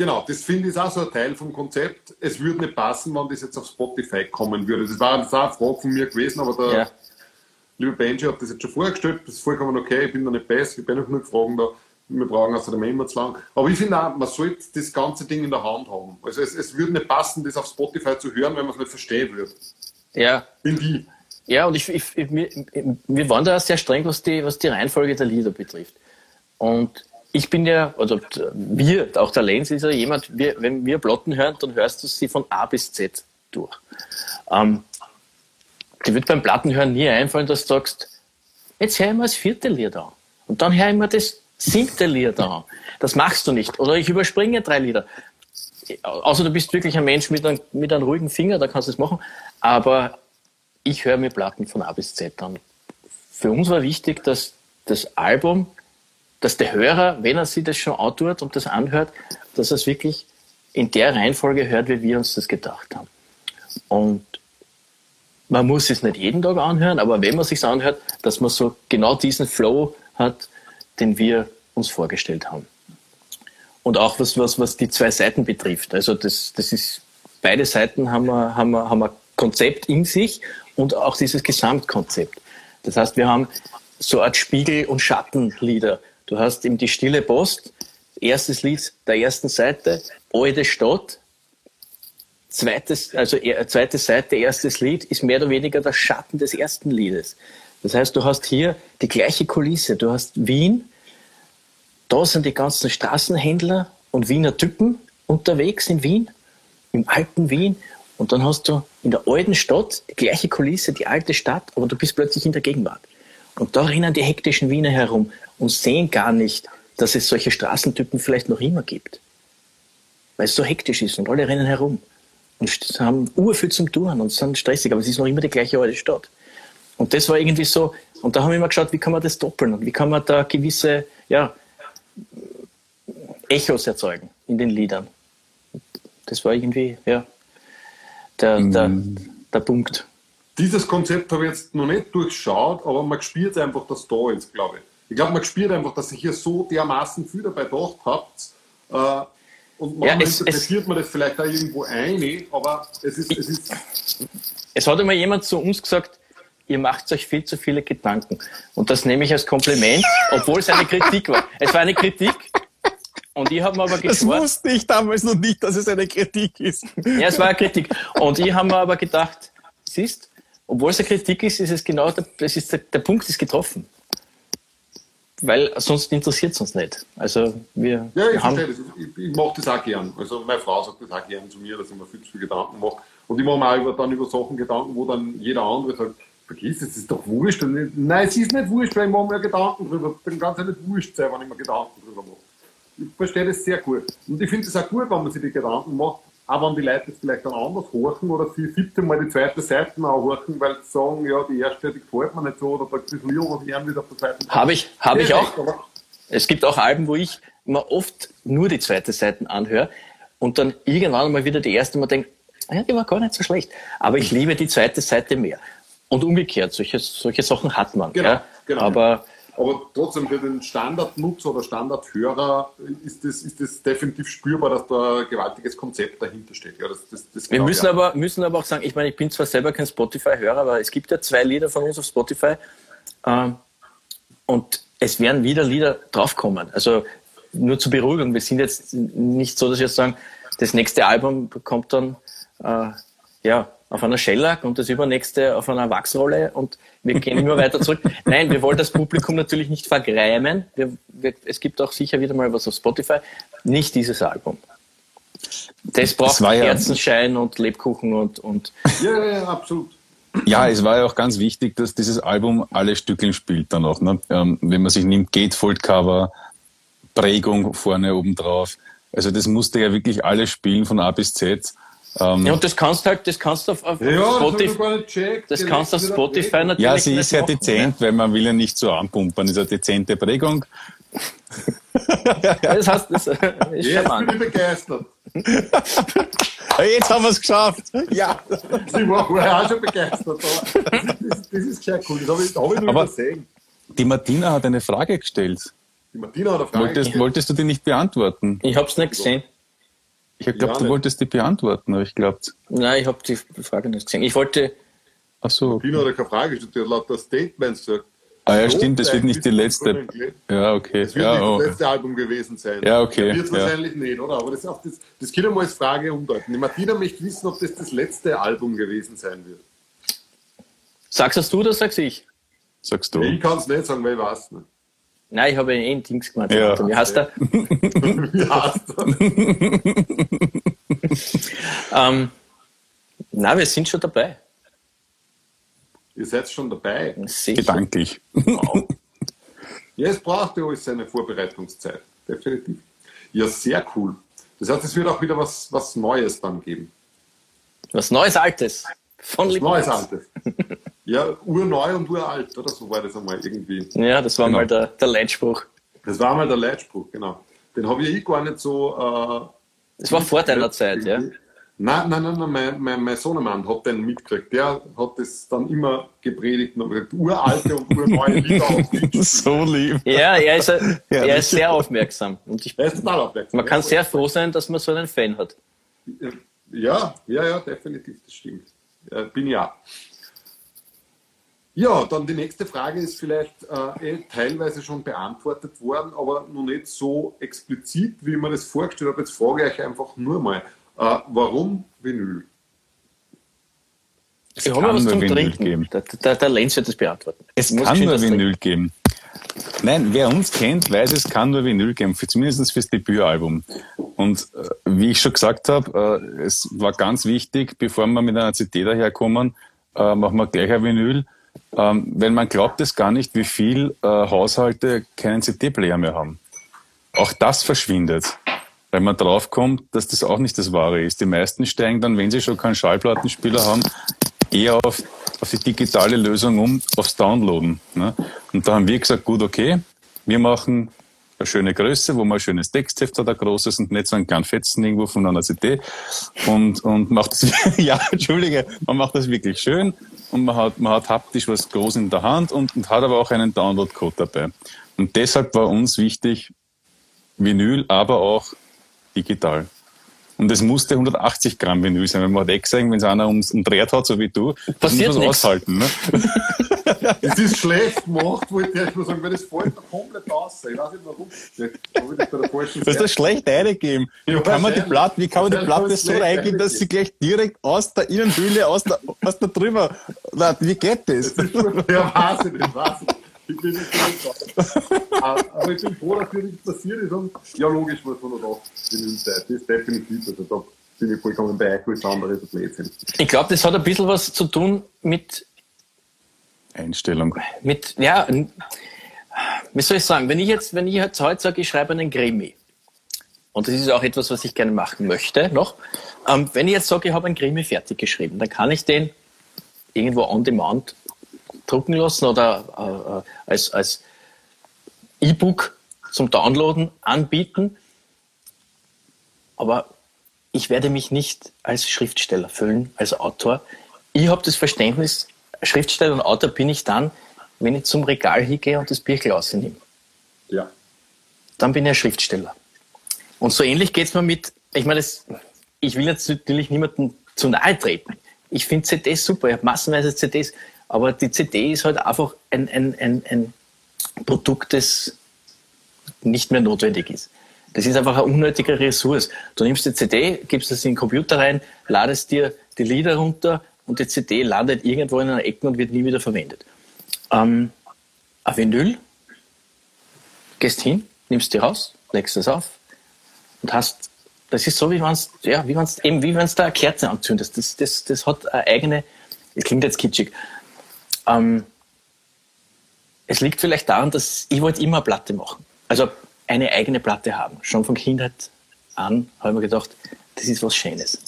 Genau, das finde ich auch so ein Teil vom Konzept. Es würde nicht passen, wenn das jetzt auf Spotify kommen würde. Das war, das war eine Frage von mir gewesen, aber der Ja. liebe Benji hat das jetzt schon vorgestellt. Das ist vollkommen okay, ich bin da nicht besser, ich bin noch genug Fragen da. Wir brauchen außerdem immer zu lang. Aber ich finde auch, man sollte das ganze Ding in der Hand haben. Also es, es würde nicht passen, das auf Spotify zu hören, wenn man es nicht verstehen würde. Ja, Finde ich. Ja, und ich, ich, ich, wir, wir waren da sehr streng, was die, was die Reihenfolge der Lieder betrifft. Und ich bin ja, oder wir, auch der Lenz ist ja jemand, wir, wenn wir Plotten hören, dann hörst du sie von A bis Z durch. Ähm, dir wird beim Plattenhören nie einfallen, dass du sagst, jetzt höre ich mir das vierte Lied an. Und dann höre ich mir das siebte Lied an. Das machst du nicht. Oder ich überspringe drei Lieder. Außer du bist wirklich ein Mensch mit einem, mit einem ruhigen Finger, da kannst du es machen. Aber ich höre mir Platten von A bis Z an. Für uns war wichtig, dass das Album, dass der Hörer, wenn er sich das schon antut und das anhört, dass er es wirklich in der Reihenfolge hört, wie wir uns das gedacht haben. Und man muss es nicht jeden Tag anhören, aber wenn man sich anhört, dass man so genau diesen Flow hat, den wir uns vorgestellt haben. Und auch was, was, was die zwei Seiten betrifft. Also das, das ist, beide Seiten haben wir, haben wir, haben wir Konzept in sich und auch dieses Gesamtkonzept. Das heißt, wir haben so eine Art Spiegel- und Schattenlieder. Du hast eben die Stille Post, erstes Lied der ersten Seite, Alte Stadt, zweites, also zweite Seite, erstes Lied, ist mehr oder weniger der Schatten des ersten Liedes. Das heißt, du hast hier die gleiche Kulisse. Du hast Wien, da sind die ganzen Straßenhändler und Wiener Typen unterwegs in Wien, im alten Wien. Und dann hast du in der alten Stadt die gleiche Kulisse, die alte Stadt, aber du bist plötzlich in der Gegenwart. Und da rennen die hektischen Wiener herum und sehen gar nicht, dass es solche Straßentypen vielleicht noch immer gibt. Weil es so hektisch ist und alle rennen herum und haben urviel zum Tun und sind stressig, aber es ist noch immer die gleiche alte Stadt. Und das war irgendwie so, und da haben wir immer geschaut, wie kann man das doppeln und wie kann man da gewisse, ja, Echos erzeugen in den Liedern. Das war irgendwie, ja, der, der, der Punkt. Dieses Konzept habe ich jetzt noch nicht durchschaut, aber man spürt einfach, dass da ist, glaube ich. Ich glaube, man spürt einfach, dass ihr hier so dermaßen viel dabei gedacht habt. Äh, und Ja, manchmal es- interpretiert man das vielleicht auch irgendwo ein, aber es ist, es ist Es hat einmal jemand zu uns gesagt, ihr macht euch viel zu viele Gedanken. Und das nehme ich als Kompliment, obwohl es eine Kritik war. Es war eine Kritik. Und ich habe mir aber Das geschworen, wusste ich damals noch nicht, dass es eine Kritik ist. Ja, es war eine Kritik. Und ich habe mir aber gedacht, siehst, obwohl es eine Kritik ist, ist es genau, der, das ist der, der Punkt ist getroffen. Weil sonst interessiert es uns nicht. Also wir Ja, ich haben, verstehe das. Ich, ich mache das auch gern. Also meine Frau sagt das auch gern zu mir, dass ich mir viel zu viel Gedanken mache. Und ich mache mir auch über, dann über Sachen Gedanken, wo dann jeder andere sagt, vergiss es, das ist doch wurscht. Ich, nein, es ist nicht wurscht, weil ich mache mir Gedanken drüber. Dann kann es ja nicht wurscht sein, wenn ich mir Gedanken drüber mache. Ich verstehe das sehr gut. Und ich finde es auch gut, wenn man sich die Gedanken macht, auch wenn die Leute das vielleicht dann anders horchen oder sie siebte Mal die zweite Seite anhorchen, weil sie sagen, ja, die erste, die gefällt mir nicht so, oder da ist lieber, was gern wieder auf der zweiten Seite. Habe ich- habe ich auch. es gibt auch Alben, wo ich mir oft nur die zweite Seite anhöre und dann irgendwann mal wieder die erste Mal denke, ja, die war gar nicht so schlecht. Aber ich liebe die zweite Seite mehr. Und umgekehrt, solche, solche Sachen hat man. Genau, ja. genau. Aber Aber trotzdem für den Standardnutzer oder Standardhörer ist das, ist das definitiv spürbar, dass da ein gewaltiges Konzept dahinter steht. Ja, das, das, das Wir glaub müssen aber, müssen aber auch sagen, ich meine, ich bin zwar selber kein Spotify-Hörer, aber es gibt ja zwei Lieder von uns auf Spotify ähm, und es werden wieder Lieder draufkommen. Also nur zur Beruhigung, wir sind jetzt nicht so, dass wir jetzt sagen, das nächste Album kommt dann äh, ja, auf einer Shellac und das übernächste auf einer Wachsrolle und wir gehen immer weiter zurück. Nein, wir wollen das Publikum natürlich nicht vergrämen. Wir, wir, es gibt auch sicher wieder mal was auf Spotify. Nicht dieses Album. Das braucht war ja- Kerzenschein und Lebkuchen und, und Ja, ja, ja, absolut. Ja, es war ja auch ganz wichtig, dass dieses Album alle Stückeln spielt dann auch. Ne? Ähm, wenn man sich nimmt, Gatefold-Cover, Prägung vorne oben drauf. Also das musste ja wirklich alles spielen von A bis Z. Ähm, Ja, und das kannst halt, das kannst du auf, auf Ja, Spotify, checkt. das kannst du auf Spotify weg. natürlich ja, sie ist ja machen. dezent, weil man will ja nicht so anpumpen. Das ist eine dezente Prägung. Ja, das heißt, das ist Jetzt charmant. bin ich begeistert. Jetzt haben wir es geschafft. Ja. Ich war vorher auch schon begeistert. aber Das, ist sehr cool. Das habe ich, hab ich nur Aber- übersehen. Die Martina hat eine Frage gestellt. Die Martina hat eine Frage Wolltest, gestellt. wolltest du die nicht beantworten? Ich hab's nicht gesehen. Ich geglaubt, Ja, du nicht. wolltest die beantworten, aber ich glaubt. Nein, ich habe die Frage nicht gesehen. Ich wollte, Ach so. Martina hat ja keine Frage gestellt. Lauter Statements gesagt. Ah ja, stimmt, das wird nicht die letzte. Das Ja, okay. wird Ja, nicht oh. das letzte Album gewesen sein. Ja, okay, Wird es ja. wahrscheinlich nicht, oder? Aber das, auch das, das kann ich mal als Frage umdeuten. Die Martina möchte wissen, ob das das letzte Album gewesen sein wird. sagst das du oder sag's ich? Sagst Ich du. kann es nicht sagen, weil ich weiß nicht. Nein, ich habe eh ein Dings gemeint. Ja. Wie heißt der? Wie heißt das? Ähm, nein, wir sind schon dabei. Ihr seid schon dabei. Sicher. Gedanklich. Ja, es braucht ja alles seine Vorbereitungszeit. Definitiv. Ja, sehr cool. Das heißt, es wird auch wieder was, was Neues dann geben. Was Neues, Altes. Von Was Neues, Altes. Ja, urneu und uralt, oder? So war das einmal irgendwie. Ja, das war Genau. mal der, der Leitspruch. Das war einmal der Leitspruch, genau. Den habe ich gar nicht so. Äh, Das war vor deiner Zeit, ja. Nein, nein, nein, nein mein, mein, mein Sohnemann hat den mitgekriegt. Der hat das dann immer gepredigt und hat gesagt, uralte und urneue Lieder auf so lieb. Ja, er ist, ein- Ja, er ist sehr aufmerksam. Und ich, Er ist total aufmerksam. man kann sehr froh sein, dass man so einen Fan hat. Ja, ja, ja, definitiv, das stimmt. Ja, bin ich auch. Ja, dann die nächste Frage ist vielleicht äh, eh teilweise schon beantwortet worden, aber noch nicht so explizit, wie ich mir das vorgestellt habe. Jetzt frage ich euch einfach nur mal, äh, warum Vinyl? Es Wir haben ja kann was nur zum Vinyl Trinken. geben. Der, der, der Lenz wird das beantworten. Es kann nur was trinken. Vinyl geben. Nein, wer uns kennt, weiß, es kann nur Vinyl geben, für, zumindest fürs Debütalbum. Und äh, wie ich schon gesagt habe, äh, es war ganz wichtig, bevor wir mit einer CD daherkommen, äh, machen wir gleich ein Vinyl. Ähm, weil man glaubt es gar nicht, wie viel äh, Haushalte keinen CD-Player mehr haben. Auch das verschwindet. Weil man draufkommt, dass das auch nicht das Wahre ist. Die meisten steigen dann, wenn sie schon keinen Schallplattenspieler haben, eher auf, auf die digitale Lösung um, aufs Downloaden. Ne? Und da haben wir gesagt, gut, okay, wir machen eine schöne Größe, wo man ein schönes Textheft hat, ein großes und nicht so einen kleinen Fetzen irgendwo von einer CD. Und, und macht das, ja, Entschuldige, man macht das wirklich schön und man hat, man hat haptisch was groß in der Hand und, und hat aber auch einen Download-Code dabei. Und deshalb war uns wichtig, Vinyl, aber auch digital. Und es musste 180 Gramm Vinyl sein, wenn man hat extra, wenn es einer ums umdreht hat, so wie du, das Passiert muss man aushalten. Ne? Es ist schlecht gemacht, wollte ich nur sagen, weil das fällt da komplett aus. Ich weiß nicht warum. Vielleicht das hast das schlecht eingegeben. Wie Ja, kann man die. Platte, wie kann man die Platte so reingeben, dass sie gleich direkt aus der Innenhülle, aus der, aus der drüber, Na, wie geht das? Ja, weiß ich nicht, weiß ich nicht. Ich bin nicht. Aber ich bin froh, dass dir nichts passiert ist. Und ja, logisch muss man noch da Vinyl sein. Das ist definitiv. Also da bin ich vollkommen bei euch, alles andere ist Blödsinn. Ich glaube, das hat ein bisschen was zu tun mit, Einstellung. mit ja, wie soll ich sagen, wenn ich jetzt, wenn ich jetzt heute sage, ich schreibe einen Krimi, und das ist auch etwas, was ich gerne machen möchte noch, ähm, wenn ich jetzt sage, ich habe einen Krimi fertig geschrieben, dann kann ich den irgendwo on demand drucken lassen oder äh, äh, als, als E-Book zum Downloaden anbieten. Aber ich werde mich nicht als Schriftsteller fühlen, als Autor. Ich habe das Verständnis, Schriftsteller und Autor bin ich dann, wenn ich zum Regal hingehe und das Bierglas rausnehme. Ja. Dann bin ich ein Schriftsteller. Und so ähnlich geht's mir mit, ich meine, ich will jetzt natürlich niemandem zu nahe treten. Ich finde CDs super, ich habe massenweise CDs, aber die CD ist halt einfach ein, ein, ein, ein Produkt, das nicht mehr notwendig ist. Das ist einfach eine unnötige Ressource. Du nimmst die CD, gibst es in den Computer rein, ladest dir die Lieder runter und die CD landet irgendwo in einer Ecke und wird nie wieder verwendet. Ähm, ein Vinyl, gehst hin, nimmst die raus, legst es auf und hast, das ist so, wie man es, ja, wie es eben, wie wenn es da eine Kerze anzündest. Das, das, das hat eine eigene, das klingt jetzt kitschig. Ähm, es liegt vielleicht daran, dass ich wollte immer eine Platte machen. Also eine eigene Platte haben. Schon von Kindheit an habe ich mir gedacht, das ist was Schönes.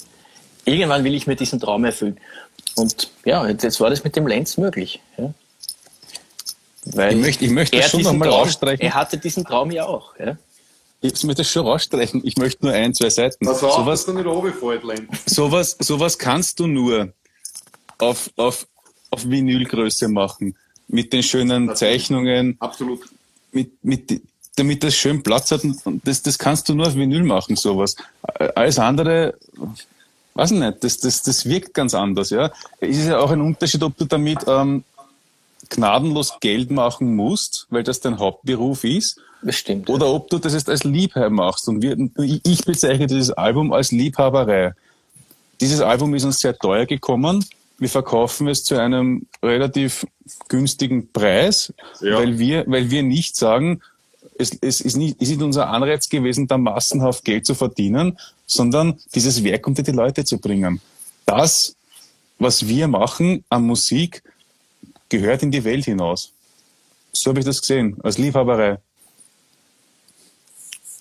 irgendwann will ich mir diesen Traum erfüllen. Und ja, jetzt, jetzt war das mit dem Lenz möglich. Ja. Weil Ich möchte- ich möchte das schon diesen noch mal Traum- rausstreichen. Er hatte diesen Traum ja auch. Ja. Jetzt möchte ich schon rausstreichen. Ich möchte nur ein, zwei Seiten. Pass auf, Sowas, dass du nicht runterfällt, Lenz. sowas, sowas kannst du nur auf, auf, auf Vinylgröße machen. Mit den schönen Zeichnungen, Absolut. mit, mit, damit das schön Platz hat. Und das, das kannst du nur auf Vinyl machen, sowas. Alles andere, weiß ich nicht, das, das, das wirkt ganz anders, ja. Es ist ja auch ein Unterschied, ob du damit ähm, gnadenlos Geld machen musst, weil das dein Hauptberuf ist, Das stimmt. oder ob du das jetzt als Liebhaber machst. Und wir, ich bezeichne dieses Album als Liebhaberei. Dieses Album ist uns sehr teuer gekommen. Wir verkaufen es zu einem relativ günstigen Preis, Ja. weil, wir, weil wir nicht sagen, es, es ist nicht, ist nicht unser Anreiz gewesen, da massenhaft Geld zu verdienen, sondern dieses Werk unter die Leute zu bringen. Das, was wir machen an Musik, gehört in die Welt hinaus. So habe ich das gesehen, als Liebhaberei.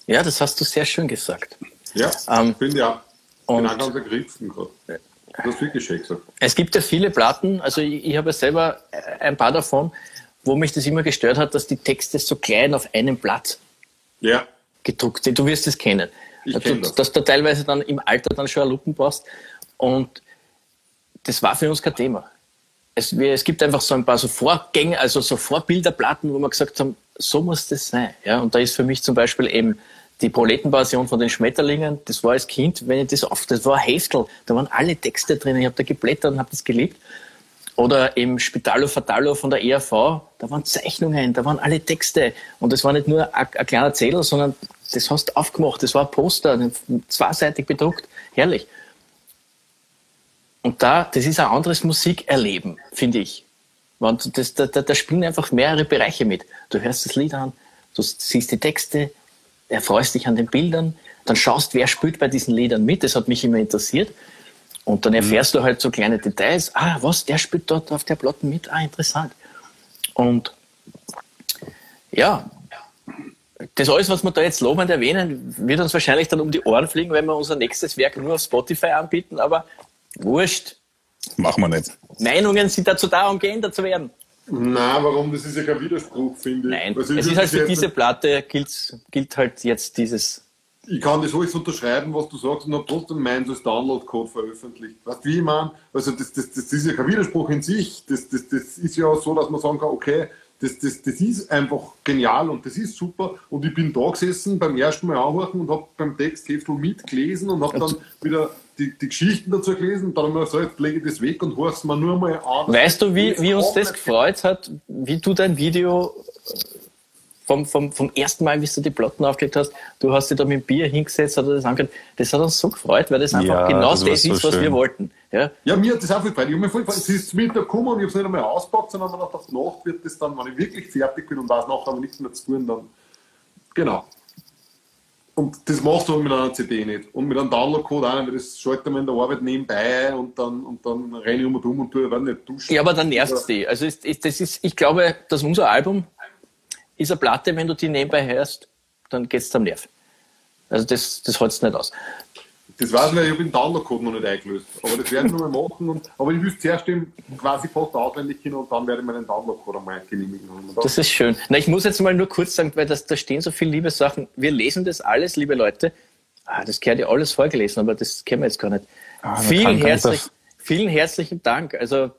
Ja, das hast du sehr schön gesagt. Ja, Ähm, finde ich auch. und- Genau ganz ergriffen gerade. Du hast wirklich schön gesagt. Es gibt ja viele Platten, also ich, ich habe ja selber ein paar davon, wo mich das immer gestört hat, dass die Texte so klein auf einem Blatt Ja, gedruckt sind. Du wirst es kennen. Ich du, das. dass du teilweise dann im Alter dann schon Lupen brauchst. Und das war für uns kein Thema. Es, wir, es gibt einfach so ein paar so Vorgänge, also so Vorbilderplatten, wo wir gesagt haben, so muss das sein. Ja, und da ist für mich zum Beispiel eben die Proletenpassion von den Schmetterlingen, das war als Kind, wenn ich das auf, das war Heftel, da waren alle Texte drin, ich habe da geblättert und habe das geliebt. Oder im Spitalo Fatalo von der ERV, da waren Zeichnungen, da waren alle Texte. Und das war nicht nur ein, ein kleiner Zettel, sondern das hast du aufgemacht, das war ein Poster, zweiseitig bedruckt, herrlich. Und da, das ist ein anderes Musikerleben, finde ich. Das, da, da, da spielen einfach mehrere Bereiche mit. Du hörst das Lied an, du siehst die Texte, erfreust dich an den Bildern, dann schaust, wer spielt bei diesen Liedern mit, das hat mich immer interessiert. Und dann erfährst du halt so kleine Details. Ah, was, der spielt dort auf der Platte mit. Ah, interessant. Und ja, das alles, was wir da jetzt lobend erwähnen, wird uns wahrscheinlich dann um die Ohren fliegen, wenn wir unser nächstes Werk nur auf Spotify anbieten. Aber wurscht. Machen wir nicht. Meinungen sind dazu da, um geändert zu werden. Nein, warum? Das ist ja kein Widerspruch, finde ich. Nein, es ist halt für diese Platte gilt, gilt halt jetzt dieses. Ich kann das alles unterschreiben, was du sagst, und habe trotzdem meins als Download-Code veröffentlicht. Weißt du, wie ich meine? Also, das, das, das ist ja kein Widerspruch in sich. Das, das, das ist ja so, dass man sagen kann, okay, das, das, das ist einfach genial und das ist super. Und ich bin da gesessen beim ersten Mal anhören und habe beim Textheftel mitgelesen und habe dann wieder die, die Geschichten dazu gelesen und dann habe ich mir gesagt, jetzt lege ich das weg und horche es mir nur mal an. Weißt du, wie, wie uns das Auch gefreut hat, wie du dein Video vom, vom, vom ersten Mal, wie du die Platten aufgelegt hast, du hast dich da mit dem Bier hingesetzt, hat er das angehört. Das hat uns so gefreut, weil das einfach Ja, genau das das, ist, so was wir wollten. Ja? Ja, mir hat das auch viel gefallen. Ich habe mir voll. Es ist mit der gekommen und ich habe es nicht einmal auspackt, sondern mir gedacht, Nacht wird das dann, wenn ich wirklich fertig bin und weiß, nachher habe ich nichts mehr zu tun, dann. Genau. Und das machst du mit einer CD nicht. Und mit einem Download-Code auch nicht, weil das schaltet man in der Arbeit nebenbei und dann, und dann renne ich um und um und tue, wenn nicht duschen. Ja, aber dann nervt es die. Also ist, ist, das ist, ich glaube, dass unser Album ist eine Platte, wenn du die nebenbei hörst, dann geht es am Nerv. Also das, das hält nicht aus. Das weiß ich, weil ich habe den Download-Code noch nicht eingelöst. Aber das werde ich noch mal machen. Und, aber ich will es zuerst eben quasi fast auswendig hin und dann werde ich meinen Download-Code einmal genehmigen. Das ist schön. Na, ich muss jetzt mal nur kurz sagen, weil das, da stehen so viele liebe Sachen. Wir lesen das alles, liebe Leute. Ah, das gehört ja alles vorgelesen, aber das kennen wir jetzt gar nicht. Ah, vielen, herzlich, vielen herzlichen Dank. Also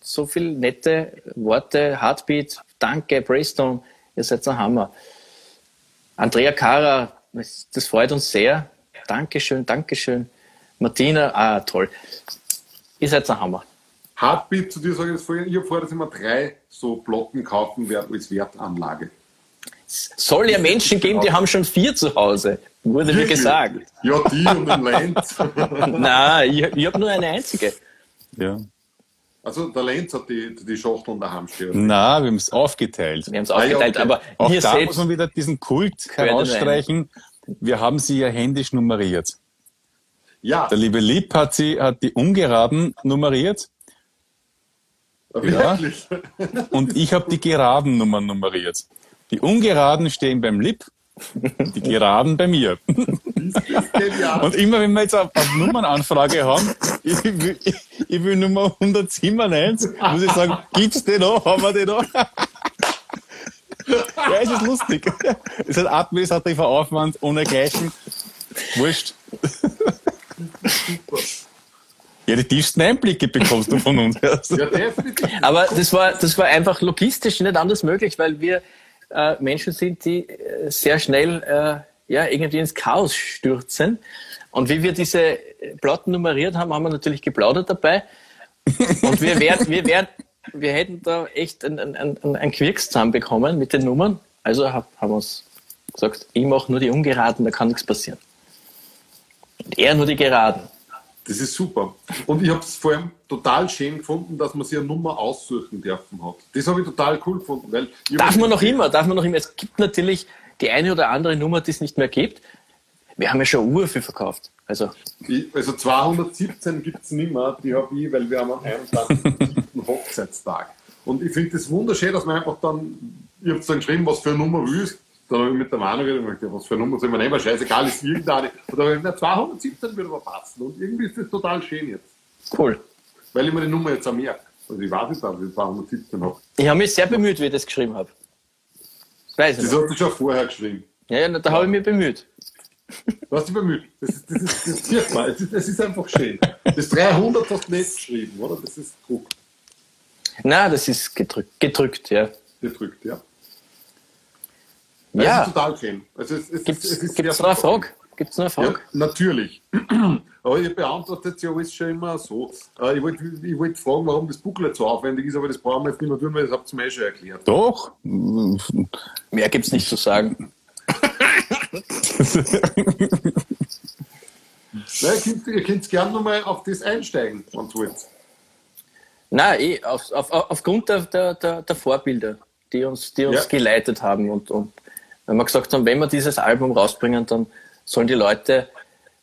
so viele nette Worte. Heartbeat, danke, Braystone, ihr seid ein Hammer. Andrea Kara, das, freut uns sehr. Dankeschön, Dankeschön. Martina, ah, toll. Ihr seid ein Hammer. Heartbeat, zu dir sage ich das vorhin, ich habe vor, dass ich mir drei so Platten kaufen werde als Wertanlage. Soll ja Menschen geben, die haben schon vier zu Hause, wurde mir gesagt. Ja, die und den Lenz. Nein, ich, ich habe nur eine einzige. Ja. Also der Lenz hat die, die Schachteln daheim stehen. Na, wir haben es aufgeteilt. Wir haben es Ah, ja, aufgeteilt, okay. aber Auch ihr da muss man wieder diesen Kult herausstreichen. Wir haben sie ja händisch nummeriert. Ja, Der liebe Lieb hat sie, hat die ungeraden nummeriert wirklich. und ich habe die geraden Nummern nummeriert. Die ungeraden stehen beim Lieb, die geraden bei mir. Und immer wenn wir jetzt eine, eine Nummernanfrage haben, ich will, ich, ich will Nummer 197, muss ich sagen, gibt's den noch? Haben wir den noch? Ja, es ist lustig. Es ist ein administrativer Aufwand ohne Gleichen. Wurscht. Ja, die tiefsten Einblicke bekommst du von uns. Ja, definitiv. Aber das war, das war einfach logistisch nicht anders möglich, weil wir äh, Menschen sind, die äh, sehr schnell äh, ja, irgendwie ins Chaos stürzen. Und wie wir diese Platten nummeriert haben, haben wir natürlich geplaudert dabei. Und wir, werden, wir, werden, wir hätten da echt ein, ein, ein, Quirks zusammenbekommen mit den Nummern. Also hab, haben wir uns gesagt, ich mache nur die Ungeraden, da kann nichts passieren. Und er nur die Geraden. Das ist super. Und ich habe es vor allem total schön gefunden, dass man sich eine Nummer aussuchen dürfen hat. Das habe ich total cool gefunden. Weil Darf man noch immer, darf man noch immer. Es gibt natürlich die eine oder andere Nummer, die es nicht mehr gibt. Wir haben ja schon Uhr für verkauft. Also, Ich, also 217 gibt es nicht mehr, die habe ich, weil wir haben am 21. Hochzeitstag. Und ich finde das wunderschön, dass man einfach dann, ich habe dann geschrieben, was für eine Nummer willst. Dann habe ich mit der Manu gesagt, ja, was für eine Nummer soll man nehmen? Scheißegal, ist irgendeine. Und dann habe ich gesagt, na, 217 würde aber passen. Und irgendwie ist das total schön jetzt. cool. Weil ich mir die Nummer jetzt auch merke. Also ich weiß nicht, dass ich 217 habe. Ich habe mich sehr bemüht, wie ich das geschrieben habe. Das weiß Das hast du schon vorher geschrieben. Ja, ja, da habe ich mich bemüht. Du hast dich bemüht. Das, ist, das, ist, das man. Es ist, es ist einfach schön. Das 300 hast du nicht geschrieben, oder? Das ist Druck Na, das ist gedrückt, gedrückt ja. gedrückt, ja. Ja. Es ist total schön. Also es, es, Gibt's, es, es ist gibt's noch eine. Frage? Gibt's noch eine Ja, Frage? natürlich. Aber ihr beantwortet ja alles schon immer so. Äh, Ich wollte ich wollt fragen, warum das Booklet so aufwendig ist, aber das brauchen wir jetzt nicht mehr tun, weil das habt ihr mir eh schon erklärt. Doch. Mehr gibt's nicht zu sagen. Na, ihr könnt, ihr könnt gerne nochmal auf das einsteigen, wenn ihr wollt. Nein, eh, auf, auf, auf- aufgrund der, der, der, der Vorbilder, die uns, die uns Ja. geleitet haben. Und, und wenn wir gesagt haben, wenn wir dieses Album rausbringen, dann sollen die Leute,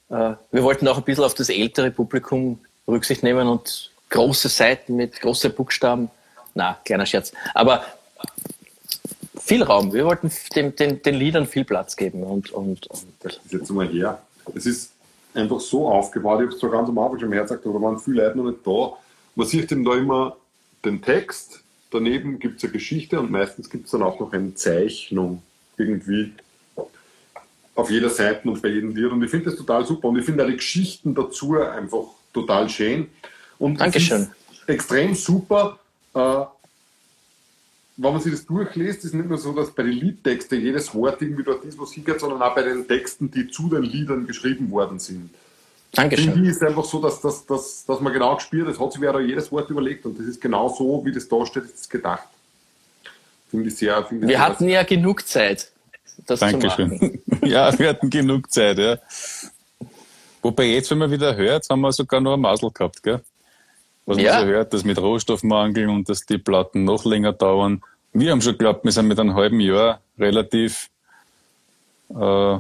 äh, wir wollten auch ein bisschen auf das ältere Publikum Rücksicht nehmen und große Seiten mit großen Buchstaben. Na, kleiner Scherz. Aber viel Raum. Wir wollten den, den, den Liedern viel Platz geben. Und, und, und jetzt mal her. Es ist einfach so aufgebaut, ich habe es zwar ganz am Anfang schon mal gesagt, aber da waren viele Leute noch nicht da. Man sieht eben da immer den Text, daneben gibt es eine Geschichte und meistens gibt es dann auch noch eine Zeichnung irgendwie auf jeder Seite und bei jedem Lied. Und ich finde das total super. Und ich finde die Geschichten dazu einfach total schön. Und es Dankeschön. extrem super, äh, wenn man sich das durchliest, ist nicht nur so, dass bei den Liedtexten jedes Wort irgendwie dort ist, was hingeht, sondern auch bei den Texten, die zu den Liedern geschrieben worden sind. Dankeschön. ich ist einfach so, dass, dass, dass, dass man genau gespürt, das hat sich wer da jedes Wort überlegt und das ist genau so, wie das da steht, ist es gedacht. Finde ich sehr, finde ich Wir sehr- hatten ja genug Zeit, das zu machen. Dankeschön. Ja, wir hatten genug Zeit, ja. Wobei jetzt, wenn man wieder hört, haben wir sogar noch ein Masel gehabt, gell? Was Ja. man so hört, dass mit Rohstoffmangel und dass die Platten noch länger dauern. Wir haben schon geglaubt, wir sind mit einem halben Jahr relativ äh,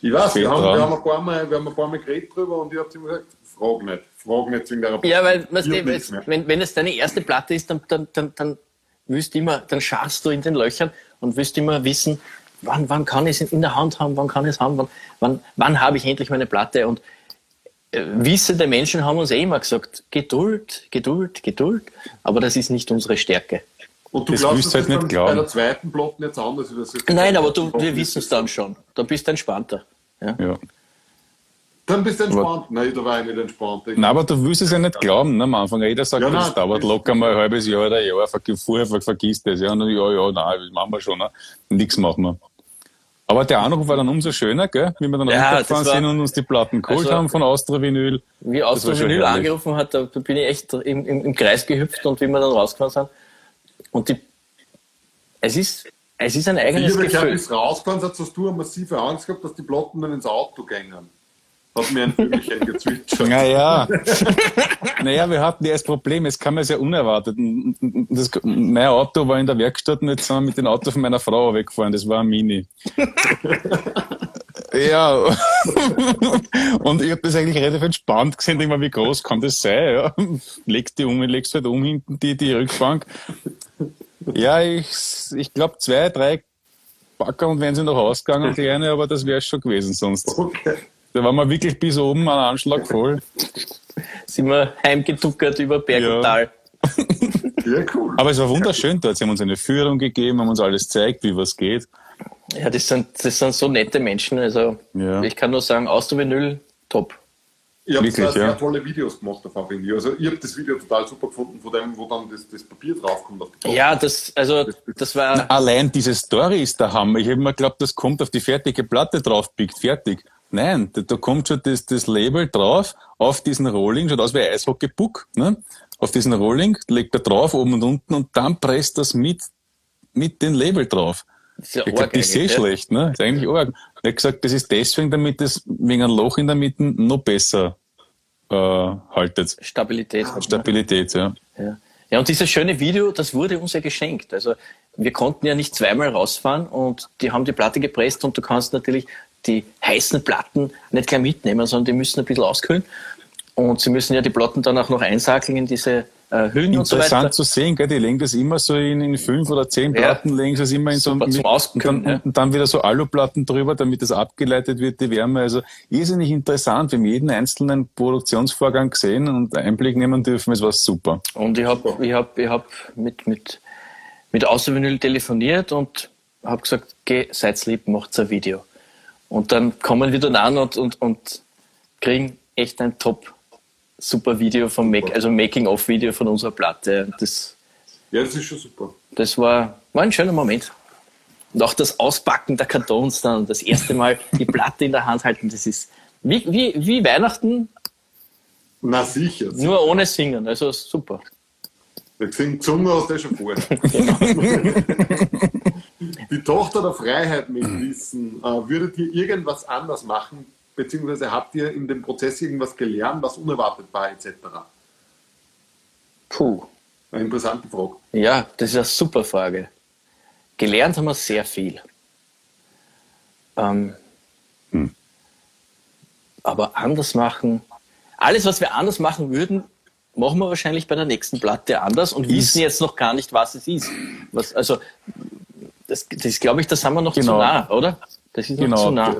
Ich weiß, wir haben, wir, haben ein paar Mal, wir haben ein paar Mal geredet drüber und ich habe immer gesagt, frag nicht, frag nicht wegen der Ja, weil weißt du, wenn, wenn es deine erste Platte ist, dann, dann, dann, dann willst du immer, dann scharst du in den Löchern und willst immer wissen, wann, wann kann ich es in der Hand haben, wann kann ich es haben, wann, wann, wann habe ich endlich meine Platte und äh, wissende Menschen haben uns eh immer gesagt, Geduld, Geduld, Geduld, aber das ist nicht unsere Stärke. Und du Das glaubst, dass halt das nicht dann bei glauben. der zweiten Platte jetzt anders ist? Nein, aber du, wir wissen es dann schon. Da bist du entspannter. Ja? ja. Dann bist du entspannt. Nein, da war ich nicht entspannt. Ich- Nein, aber du willst es ja nicht glauben, ne, am Anfang. Jeder sagt, Ja, nein, das dauert das- locker mal ein halbes Jahr oder ein Jahr, vorher ver- vergiss das. Ja, und dann, ja, ja, nein, das machen wir schon. Ne? Nichts machen wir. Aber der Anruf war dann umso schöner, gell? wie wir dann Ja, war- sind und uns die Platten geholt Also- haben von Austria Vinyl. Wie schon Vinyl angerufen hat, da bin ich echt im, im, im Kreis gehüpft und wie wir dann rausgefahren sind. Und die, es ist, es ist ein Ich eigenes habe Gefühl. bis rausgefahren hast, hast du eine massive Angst gehabt, dass die Platten dann ins Auto gängen. Hat mir ein Vögelchen gezwitschert. Naja, naja, wir hatten ja das Problem, es kam ja sehr unerwartet. Das, mein Auto war in der Werkstatt und jetzt sind wir mit dem Auto von meiner Frau weggefahren, das war ein Mini. ja, und ich habe das eigentlich relativ entspannt gesehen, denk mal, wie groß kann das sein? Ja. Legst die um, legst halt um hinten die, die Rückbank. Ja, ich, ich glaube zwei, drei Backer und wären sie noch ausgegangen, kleine, aber das wäre schon gewesen sonst. Okay. Da waren wir wirklich bis oben an Anschlag voll. Sind wir heimgetuckert über Berg Ja. und Tal. Ja, cool. Aber es war wunderschön dort. Sie haben uns eine Führung gegeben, haben uns alles gezeigt, wie was geht. Ja, das sind, das sind so nette Menschen. Also Ja. ich kann nur sagen, aus der Vinyl, top. Ihr habt Wirklich, zwei sehr ja. tolle Videos gemacht davon, finde ich. Also, ich habe das Video total super gefunden, von dem, wo dann das, das Papier draufkommt. Auf. Ja, das, also das war. Allein diese Story ist der Hammer. Ich habe mir geglaubt, das kommt auf die fertige Platte draufpickt. Fertig. Nein, da, da kommt schon das, das Label drauf auf diesen Rolling, schaut aus wie ein Eishockey-Puck, ne? Auf diesen Rolling, legt er drauf, oben und unten, und dann presst das mit, mit dem Label drauf. Das ist ja Ich glaube, das ist ja. schlecht, ne? Das ist eigentlich arg. Er hat gesagt, das ist deswegen, damit es wegen einem Loch in der Mitte noch besser äh, haltet. Stabilität. ne? Stabilität, ja. Ja. ja, und dieses schöne Video, das wurde uns ja geschenkt. Also wir konnten ja nicht zweimal rausfahren und die haben die Platte gepresst und du kannst natürlich die heißen Platten nicht gleich mitnehmen, sondern die müssen ein bisschen auskühlen. Und sie müssen ja die Platten dann auch noch einsackeln in diese äh, Hüllen und so weiter. Interessant zu sehen, gell? die legen das immer so in, in fünf oder zehn Ja. Platten, legen sie es immer in so Super, zum und, Auskühlen, dann, ja. und dann wieder so Aluplatten drüber, damit das abgeleitet wird, die Wärme. Also irrsinnig interessant. Wir haben jeden einzelnen Produktionsvorgang gesehen und Einblick nehmen dürfen. Es war super. Und ich habe ich hab, ich hab mit, mit, mit Außervinyl telefoniert und habe gesagt, geh, seid lieb, macht ein Video. Und dann kommen wir dann an und, und, und kriegen echt ein top super Video vom Make, also Making-of-Video von unserer Platte. Das, Ja, das ist schon super. das war, war ein schöner Moment. Und auch das Auspacken der Kartons dann, das erste Mal die Platte in der Hand halten, das ist wie, wie, wie Weihnachten, Na sicher. nur ohne Singen. Also super. Wir singen Zunge aus der schon vorher. Die Tochter der Freiheit mit wissen, äh, würdet ihr irgendwas anders machen, beziehungsweise habt ihr in dem Prozess irgendwas gelernt, was unerwartet war, etc.? Puh. Eine interessante Frage. Ja, das ist eine super Frage. Gelernt haben wir sehr viel. Ähm, Aber anders machen, alles, was wir anders machen würden, machen wir wahrscheinlich bei der nächsten Platte anders und wissen jetzt noch gar nicht, was es ist. Was, also, das, das glaube ich, das haben wir noch zu Genau. nah, oder? Das ist noch zu Genau. nah.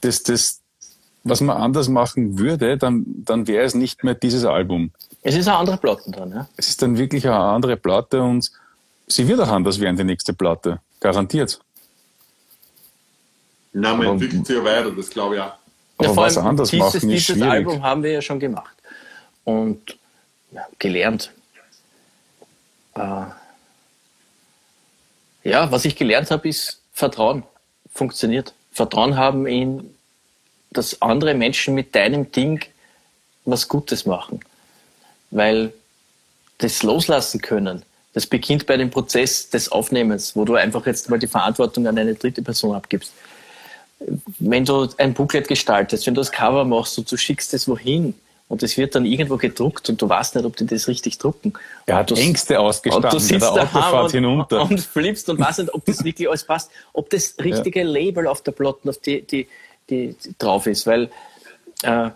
Das, das, was man anders machen würde, dann, dann wäre es nicht mehr dieses Album. Es ist eine andere Platten dran, ja. Es ist dann wirklich eine andere Platte und sie wird auch anders werden, die nächste Platte. Garantiert. Na, man Aber- entwickelt sich ja weiter, das glaube ich auch. Aber Ja, vor was allem anders dieses, machen ist dieses schwierig. Album haben wir ja schon gemacht. Und ja, gelernt. Äh, ja, was ich gelernt habe, ist Vertrauen. Funktioniert. Vertrauen haben in, dass andere Menschen mit deinem Ding was Gutes machen. Weil das loslassen können, das beginnt bei dem Prozess des Aufnehmens, wo du einfach jetzt mal die Verantwortung an eine dritte Person abgibst wenn du ein Booklet gestaltest, wenn du das Cover machst und du schickst es wohin und es wird dann irgendwo gedruckt und du weißt nicht, ob die das richtig drucken. Er hat Und du- Ängste und ausgestanden du bei sitzt der daheim Autofahrt und, hinunter. und flippst und weißt nicht, ob das wirklich alles passt, ob das richtige Label auf der Platte, auf die, die, die, die drauf ist, weil äh,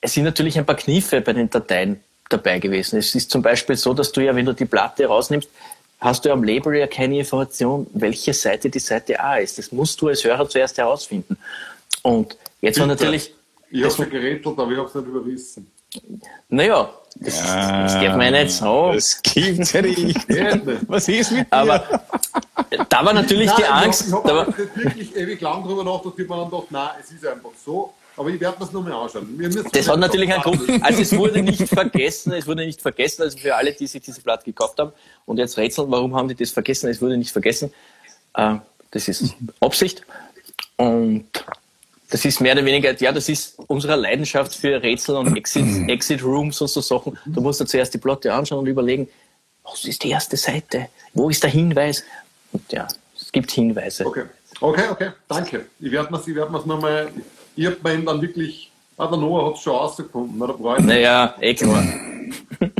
es sind natürlich ein paar Kniffe bei den Dateien dabei gewesen. Es ist zum Beispiel so, dass du ja, wenn du die Platte rausnimmst, hast du am Label ja keine Information, welche Seite die Seite A ist. Das musst du als Hörer zuerst herausfinden. Und jetzt war natürlich, Ich habe das, schon gerätselt, aber ich habe es nicht überrissen. Naja, das, das geht mir nicht so. Das gibt's ja nicht. Was ist mit Aber da war natürlich die Nein, Angst. Ich habe Da hab nicht wirklich ewig lang drüber nachgedacht, habe mir dann gedacht, nein, es ist einfach so. Aber ich werde mir es nochmal anschauen. Das hat natürlich einen Grund. Also es wurde nicht vergessen, es wurde nicht vergessen, also für alle, die sich diese Platte gekauft haben und jetzt rätseln, warum haben die das vergessen? Es wurde nicht vergessen. Äh, Das ist Absicht. Und das ist mehr oder weniger, ja, das ist unsere Leidenschaft für Rätsel und Exit, Exit Rooms und so Sachen. Du musst dir zuerst die Platte anschauen und überlegen, was ist die erste Seite? Wo ist der Hinweis? Und ja, es gibt Hinweise. Okay, okay, okay, danke. Ich werde werd mir's nochmal, ich habe mir dann wirklich, ah, der Noah hat es schon rausgefunden, brauche ich Naja, eh klar.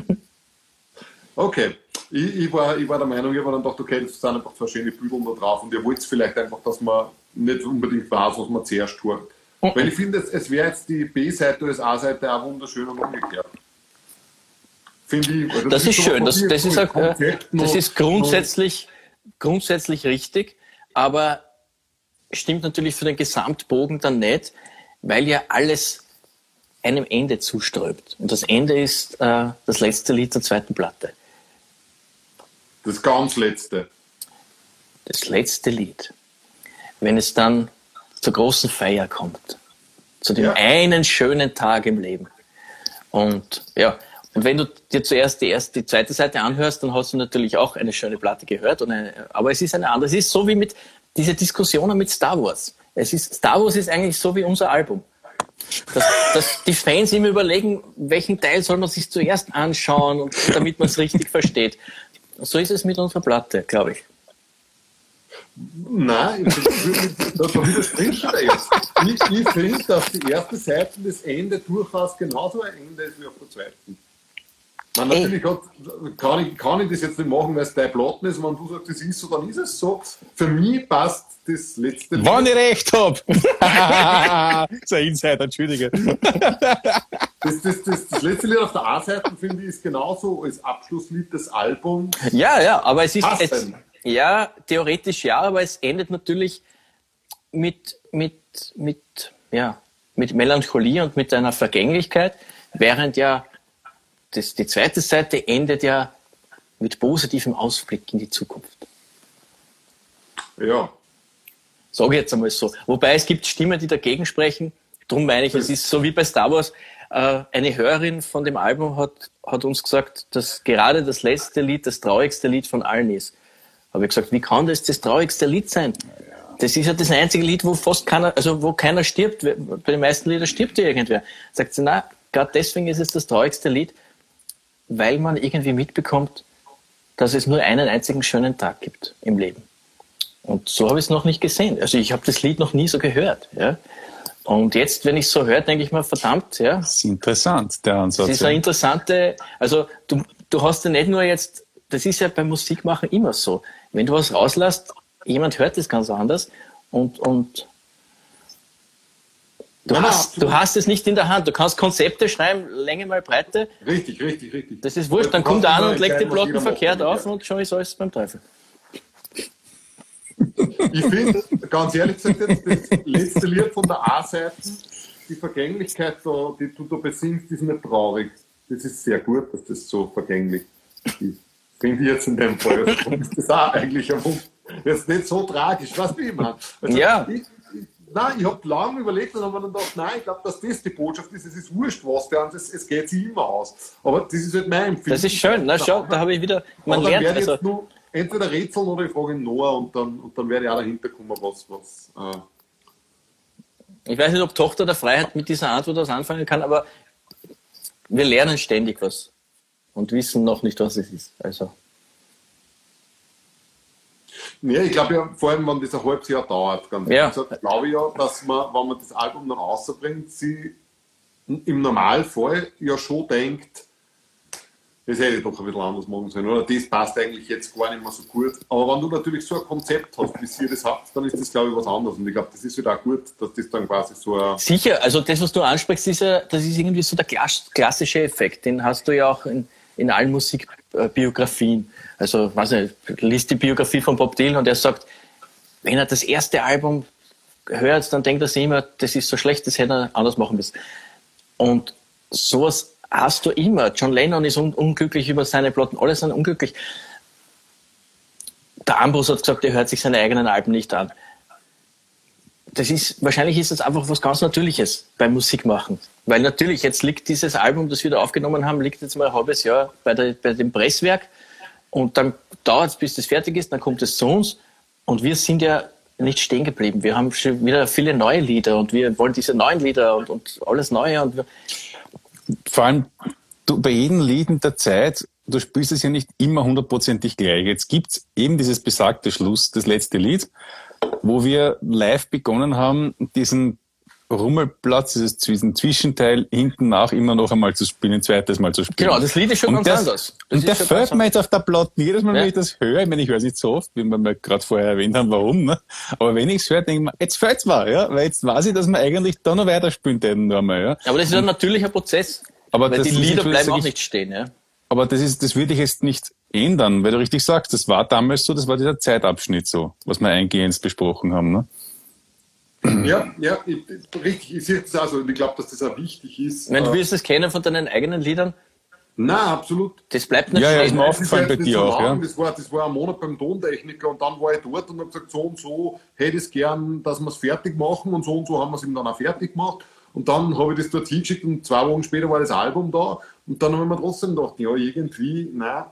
Okay. Ich, ich, war, ich war der Meinung, ich habe dann gedacht, okay, das sind einfach zwei schöne Bügeln da drauf und ihr wollt vielleicht einfach, dass man nicht unbedingt weiß, was man zuerst tut. Weil ich finde, es, es wäre jetzt die B-Seite als A-Seite auch wunderschön und umgekehrt. Finde ich. Also Das ist so schön. Das, das, ist, auch, äh, das ist grundsätzlich, grundsätzlich richtig. Aber stimmt natürlich für den Gesamtbogen dann nicht, weil ja alles einem Ende zusträubt. Und das Ende ist äh, das letzte Lied der zweiten Platte. Das ganz letzte. Das letzte Lied. Wenn es dann zur großen Feier kommt. Zu dem Ja. einen schönen Tag im Leben. Und ja, und wenn du dir zuerst die erste, die zweite Seite anhörst, dann hast du natürlich auch eine schöne Platte gehört. Und eine, aber es ist eine andere. Es ist so wie mit diese Diskussionen mit Star Wars. Es ist, Star Wars ist eigentlich so wie unser Album. Dass, dass die Fans immer überlegen, welchen Teil soll man sich zuerst anschauen, und, damit man es richtig versteht. So ist es mit unserer Platte, glaube ich. Nein, ich- ich- da da widersprichst du dir jetzt. Ich, ich finde, dass die erste Seite das Ende durchaus genauso ein Ende ist wie auf der zweiten. Man, natürlich hat, kann, ich, kann ich das jetzt nicht machen, weil es dein Platten ist. Wenn du sagst, das ist so, dann ist es so. Für mich passt das letzte Lied. Wann ich recht hab! so ein Insider, entschuldige. Das, das, das, das letzte Lied auf der A-Seite, finde ich, ist genauso als Abschlusslied des Albums. Ja, ja, aber es ist, es? Ja, theoretisch ja, aber es endet natürlich mit, mit, mit, ja, mit Melancholie und mit einer Vergänglichkeit, während ja das, die zweite Seite endet ja mit positivem Ausblick in die Zukunft. Ja. Sage ich jetzt einmal so. Wobei es gibt Stimmen, die dagegen sprechen. Darum meine ich, es ist so wie bei Star Wars. Äh, eine Hörerin von dem Album hat, hat uns gesagt, dass gerade das letzte Lied das traurigste Lied von allen ist. Habe ich gesagt, wie kann das das traurigste Lied sein? Das ist ja das einzige Lied, wo fast keiner, also wo keiner stirbt. Bei den meisten Liedern stirbt ja irgendwer. Sagt sie, na, gerade deswegen ist es das traurigste Lied, weil man irgendwie mitbekommt, dass es nur einen einzigen schönen Tag gibt im Leben. Und so habe ich es noch nicht gesehen. Also ich habe das Lied noch nie so gehört. Ja? Und jetzt, wenn ich es so höre, denke ich mir, verdammt, ja, Das ist interessant, der Ansatz. das ist eine interessante, also du, du hast ja nicht nur jetzt, das ist ja beim Musikmachen immer so. Wenn du was rauslässt, jemand hört das ganz anders und, und du, nein, hast, absolut. du hast es nicht in der Hand. Du kannst Konzepte schreiben, Länge mal Breite, Richtig, richtig, richtig. das ist wurscht. Dann kommt einer immer und legt die Platten verkehrt machen auf und schon ist alles beim Teufel. Ich finde, ganz ehrlich gesagt, jetzt, das letzte Lied von der A-Seite, die Vergänglichkeit, da, die du da besingst, ist nicht traurig. Das ist sehr gut, dass das so vergänglich ist. Finde ich jetzt in dem Fall. Also, ist das auch eigentlich ein Wund- jetzt nicht so tragisch, weißt du, wie meine? Also, Ja. Ich, ich, nein, ich habe lange überlegt und habe mir dann gedacht, nein, ich glaube, dass das die Botschaft ist. Es ist wurscht, was der und es, es geht sich immer aus. Aber das ist halt mein Empfinden. Das ist schön. Na schau, da habe ich wieder, man Aber lernt also. jetzt nur entweder rätseln oder ich frage ihn Noah und dann, und dann werde ich auch dahinter kommen, was, was äh, Ich weiß nicht, ob Tochter der Freiheit mit dieser Antwort was anfangen kann, aber wir lernen ständig was und wissen noch nicht, was es ist. Also, Nee, ich glaube ja, vor allem, wenn das ein halbes Jahr dauert, ganz Ja. gesagt, glaube ich ja, dass man, wenn man das Album dann rausbringt, sie im Normalfall ja schon denkt, das hätte ich doch ein bisschen anders machen sollen, oder das passt eigentlich jetzt gar nicht mehr so gut. Aber wenn du natürlich so ein Konzept hast, wie ihr das habt, dann ist das, glaube ich, was anderes. Und ich glaube, das ist wieder auch gut, dass das dann quasi so ein sicher, also das, was du ansprichst, ist ja, das ist irgendwie so der klass- klassische Effekt. Den hast du ja auch in, in allen Musikbiografien. Also, weiß nicht, liest die Biografie von Bob Dylan und er sagt, wenn er das erste Album hört, dann denkt er sich immer, das ist so schlecht, das hätte er anders machen müssen. Und sowas hast du immer. John Lennon ist un unglücklich über seine Platten, alle sind unglücklich. Der Ambros hat gesagt, er hört sich seine eigenen Alben nicht an. Das ist, wahrscheinlich ist das einfach was ganz Natürliches beim Musikmachen. Weil natürlich, jetzt liegt dieses Album, das wir da aufgenommen haben, liegt jetzt mal ein halbes Jahr bei, der, bei dem Presswerk. Und dann dauert es, bis das fertig ist, dann kommt es zu uns. Und wir sind ja nicht stehen geblieben. Wir haben schon wieder viele neue Lieder und wir wollen diese neuen Lieder und, und alles Neue. Und vor allem du, bei jedem Lied in der Zeit, du spielst es ja nicht immer hundertprozentig gleich. Jetzt gibt's eben dieses besagte Schluss, das letzte Lied, wo wir live begonnen haben, diesen Rummelplatz, dieses, diesen Zwischenteil hinten nach immer noch einmal zu spielen, ein zweites Mal zu spielen. Genau, das Lied ist schon und ganz das, anders. Das Und der fällt mir jetzt auf der Platte jedes Mal, Ja. wenn ich das höre. Ich meine, ich höre es nicht so oft, wie wir mal gerade vorher erwähnt haben, warum. Ne? Aber wenn ich es höre, denke ich mir, jetzt fällt's mir, ja? weil jetzt weiß ich, dass wir eigentlich da noch weiterspielen hätten. Nur mal, ja? Aber das ist ein natürlicher Prozess. Aber weil die Lieder bleiben auch ich- nicht stehen. Ja? Aber das ist, das würde ich jetzt nicht ändern, weil du richtig sagst, das war damals so, das war dieser Zeitabschnitt so, was wir eingehend besprochen haben. Ne? Ja, ja, ich, richtig. Ich sehe das also und ich glaube, dass das auch wichtig ist. Wenn du Äh, willst es kennen von deinen eigenen Liedern, Nein, absolut. das bleibt nicht Ja, ja, ist mir aufgefallen bei das dir so auch, ja. Das war, das war ein Monat beim Tontechniker und dann war ich dort und habe gesagt, so und so hätte ich es gern, dass wir es fertig machen und so und so haben wir es ihm dann auch fertig gemacht. Und dann habe ich das dort hingeschickt und zwei Wochen später war das Album da und dann habe ich mir trotzdem gedacht, ja, irgendwie, nein,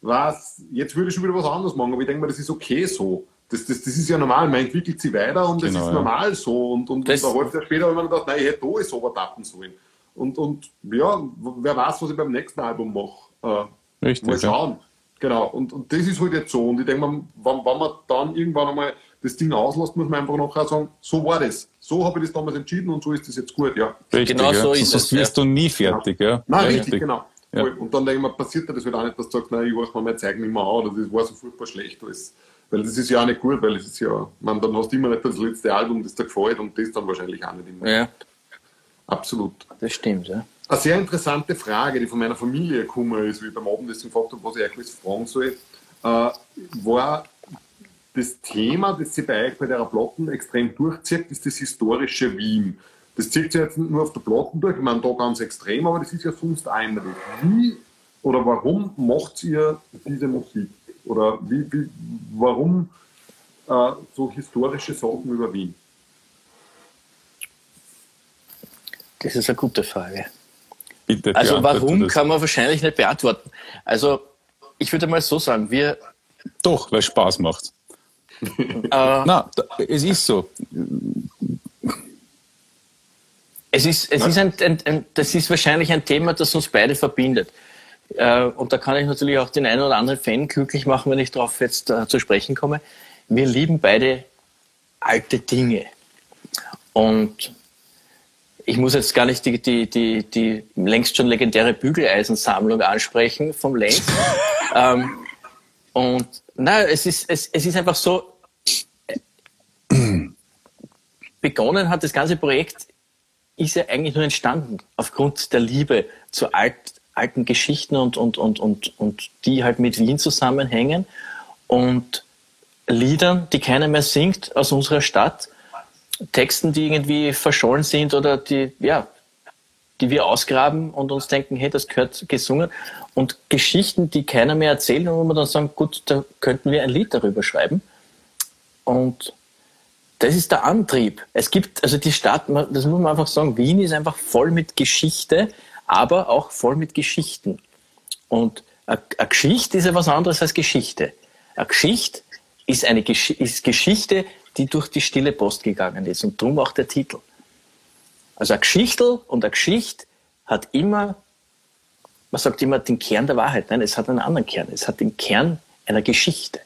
was, jetzt würde ich schon wieder was anderes machen, aber ich denke mir, das ist okay so. Das, das, das ist ja normal, man entwickelt sich weiter und das Genau, ist ja. normal so. Und, und, Das- und ein halbes Jahr später habe ich mir gedacht, nein, ich hätte da so was tappen sollen. Und, und ja, wer weiß, was ich beim nächsten Album mache. Äh, Richtig, Mal ja. schauen. Genau. Und, und das ist halt jetzt so. Und ich denke mal, wenn, wenn man dann irgendwann einmal das Ding auslässt, muss man einfach nachher sagen, so war das. So habe ich das damals entschieden und so ist das jetzt gut, ja. Richtig, Genau ja. so ist Sonst es, wirst du nie fertig, ja. Nein, Ja, richtig, genau. Ja. Und dann denke ich mir, passiert dir das halt auch nicht, dass du sagst, nein, ich mache mir mein Zeug nicht mehr an oder das war so furchtbar schlecht alles. Weil das ist ja auch nicht gut, weil es ist ja, man, dann hast du immer nicht das letzte Album, das dir gefällt und das dann wahrscheinlich auch nicht immer. Ja, Absolut. das stimmt. Ja. Eine sehr interessante Frage, die von meiner Familie gekommen ist, wie ich beim Abendessen gefragt habe, was ich eigentlich fragen soll, äh, war das Thema, das sich bei euch bei der Platten extrem durchzieht, ist das historische Wien. Das zieht sich jetzt nicht nur auf der Platten durch, ich meine, da ganz extrem, aber das ist ja sonst einmalig. Wie oder warum macht ihr diese Musik? Oder wie, wie, warum äh, so historische Sachen über Wien? Das ist eine gute Frage. Bitte, Also warum das. kann man wahrscheinlich nicht beantworten. Also ich würde mal so sagen, wir, Doch, weil es Spaß macht. äh, Na, es ist so. Es ist, es ist ein, ein, ein, das ist wahrscheinlich ein Thema, das uns beide verbindet. Äh, und da kann ich natürlich auch den einen oder anderen Fan glücklich machen, wenn ich darauf jetzt äh, zu sprechen komme. Wir lieben beide alte Dinge. Und ich muss jetzt gar nicht die, die, die, die längst schon legendäre Bügeleisensammlung ansprechen vom Lenz. ähm, und na, es ist, es, es ist einfach so, begonnen hat das ganze Projekt, ist ja eigentlich nur entstanden aufgrund der Liebe zu alt, alten Geschichten und, und, und, und, und die halt mit Wien zusammenhängen und Liedern, die keiner mehr singt aus unserer Stadt, Texten, die irgendwie verschollen sind oder die, ja, die wir ausgraben und uns denken, hey, das gehört gesungen. Und Geschichten, die keiner mehr erzählt und wo wir dann sagen, gut, da könnten wir ein Lied darüber schreiben. Und das ist der Antrieb. Es gibt, also die Stadt, das muss man einfach sagen, Wien ist einfach voll mit Geschichte, aber auch voll mit Geschichten. Und eine Geschichte ist ja was anderes als Geschichte. Eine Geschichte ist eine Gesch ist Geschichte, die durch die stille Post gegangen ist. Und darum auch der Titel. Also eine Geschichtel und eine Geschichte hat immer, man sagt immer den Kern der Wahrheit. Nein, es hat einen anderen Kern. Es hat den Kern einer Geschichte.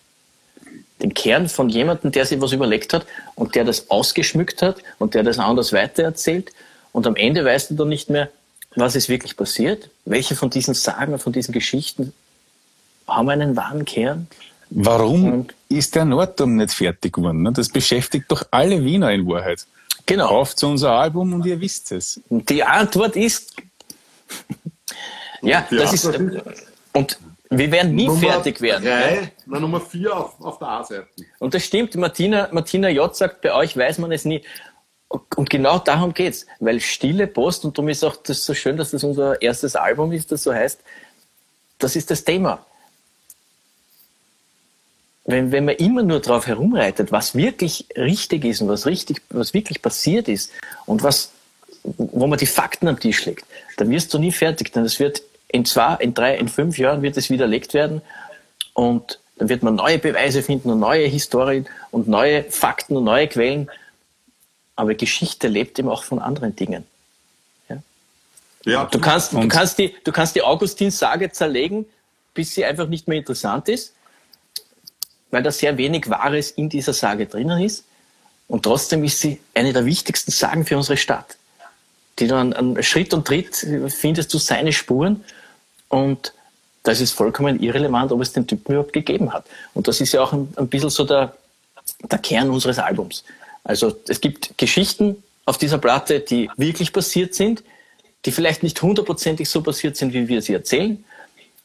Den Kern von jemandem, der sich was überlegt hat und der das ausgeschmückt hat und der das anders weitererzählt. Und am Ende weißt du dann nicht mehr, was ist wirklich passiert, welche von diesen Sagen, von diesen Geschichten haben einen wahren Kern. Warum Und- ist der Nordturm nicht fertig geworden? ne? Das beschäftigt doch alle Wiener in Wahrheit. Genau. Kauft zu unser Album und ihr wisst es. Die Antwort ist, ja, das ist, Antwort und wir werden nie Nummer fertig werden. ja. Drei, na, Nummer vier auf, auf der A-Seite. Und das stimmt, Martina, Martina J. sagt, bei euch weiß man es nie. Und genau darum geht's, weil stille Post, und darum ist auch das so schön, dass das unser erstes Album ist, das so heißt, das ist das Thema. Wenn, wenn man immer nur drauf herumreitet, was wirklich richtig ist und was richtig, was wirklich passiert ist und was, wo man die Fakten am Tisch legt, dann wirst du nie fertig, denn es wird in zwei, in drei, in fünf Jahren wird es widerlegt werden und dann wird man neue Beweise finden und neue Historien und neue Fakten und neue Quellen. Aber Geschichte lebt eben auch von anderen Dingen. Ja, Du kannst, du kannst die, du kannst die Augustin-Sage zerlegen, bis sie einfach nicht mehr interessant ist, weil da sehr wenig Wahres in dieser Sage drinnen ist. Und trotzdem ist sie eine der wichtigsten Sagen für unsere Stadt. Die du an, an Schritt und Tritt findest du seine Spuren und das ist vollkommen irrelevant, ob es den Typen überhaupt gegeben hat. Und das ist ja auch ein, ein bisschen so der, der Kern unseres Albums. Also es gibt Geschichten auf dieser Platte, die wirklich passiert sind, die vielleicht nicht hundertprozentig so passiert sind, wie wir sie erzählen.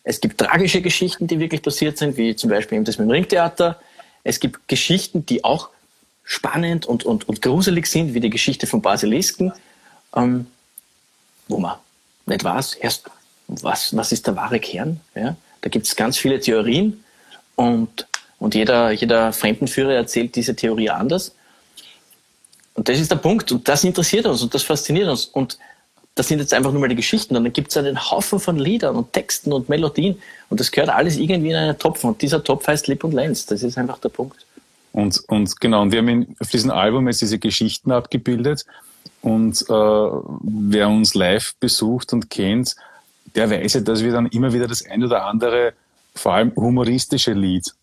Es gibt tragische Geschichten, die wirklich passiert sind, wie zum Beispiel eben das mit dem Ringtheater. Es gibt Geschichten, die auch spannend und, und, und gruselig sind, wie die Geschichte von Basilisken, ähm, wo man nicht weiß, erst was, was ist der wahre Kern. Ja? Da gibt es ganz viele Theorien und, und jeder, jeder Fremdenführer erzählt diese Theorie anders. Und das ist der Punkt und das interessiert uns und das fasziniert uns. Und das sind jetzt einfach nur mal die Geschichten. Und dann gibt es einen Haufen von Liedern und Texten und Melodien. Und das gehört alles irgendwie in einen Topf. Und dieser Topf heißt Lip und Lenz. Das ist einfach der Punkt. Und, und genau, und wir haben in, auf diesem Album jetzt diese Geschichten abgebildet. Und äh, wer uns live besucht und kennt, der weiß ja, dass wir dann immer wieder das ein oder andere, vor allem humoristische Lied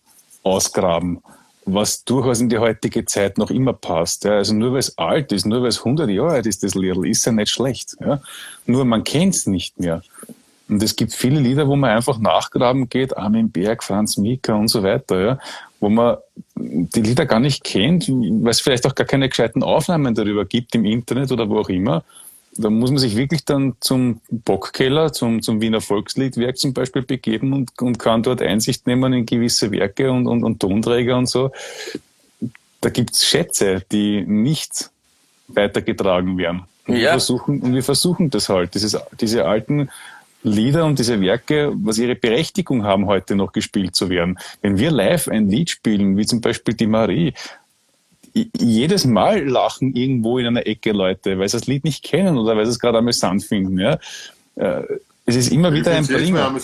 ausgraben, was durchaus in die heutige Zeit noch immer passt. Ja. Also nur weil es alt ist, nur weil es 100 Jahre alt ist, das Lied, ist ja nicht schlecht. Ja. Nur man kennt es nicht mehr. Und es gibt viele Lieder, wo man einfach nachgraben geht, Armin Berg, Franz Mika und so weiter, ja, wo man die Lieder gar nicht kennt, weil es vielleicht auch gar keine gescheiten Aufnahmen darüber gibt im Internet oder wo auch immer. Da muss man sich wirklich dann zum Bockkeller, zum, zum Wiener Volksliedwerk zum Beispiel begeben und, und kann dort Einsicht nehmen in gewisse Werke und, und, und Tonträger und so. Da gibt's Schätze, die nicht weitergetragen werden. Und, ja. wir versuchen, und wir versuchen das halt, dieses, diese alten Lieder und diese Werke, was ihre Berechtigung haben, heute noch gespielt zu werden. Wenn wir live ein Lied spielen, wie zum Beispiel die Marie, jedes Mal lachen irgendwo in einer Ecke Leute, weil sie das Lied nicht kennen oder weil sie es gerade amüsant finden. Ja? Äh, es ist immer ich wieder ein Bringer.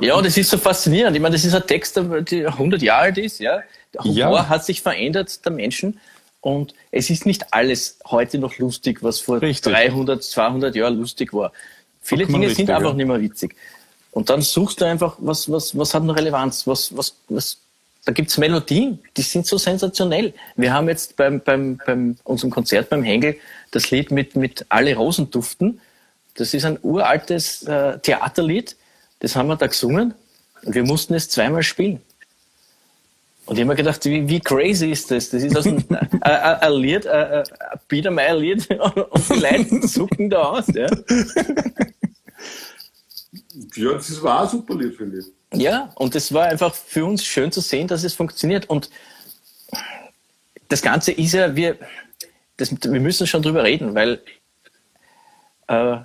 Ja, das ist so faszinierend. Ich meine, das ist ein Text, der 100 Jahre alt ist. Ja? Der Humor ja. hat sich verändert, der Menschen. Und es ist nicht alles heute noch lustig, was vor Richtig. 300, 200 Jahren lustig war. Viele Dinge richtig, sind einfach ja. nicht mehr witzig. Und dann suchst du einfach, was, was, was hat noch Relevanz? Was, was, was, da gibt's Melodien, die sind so sensationell. Wir haben jetzt beim, beim, beim unserem Konzert beim Hengel das Lied mit, mit Alle Rosen duften. Das ist ein uraltes äh, Theaterlied. Das haben wir da gesungen und wir mussten es zweimal spielen. Und ich habe mir gedacht, wie, wie crazy ist das? Das ist aus ein, ein, Lied, ein, ein Biedermeier-Lied und die Leute zucken da aus. Ja, ja das war ein super Lied, finde ich. Ja, und es war einfach für uns schön zu sehen, dass es funktioniert. Und das Ganze ist ja, wir, das, wir müssen schon drüber reden, weil äh,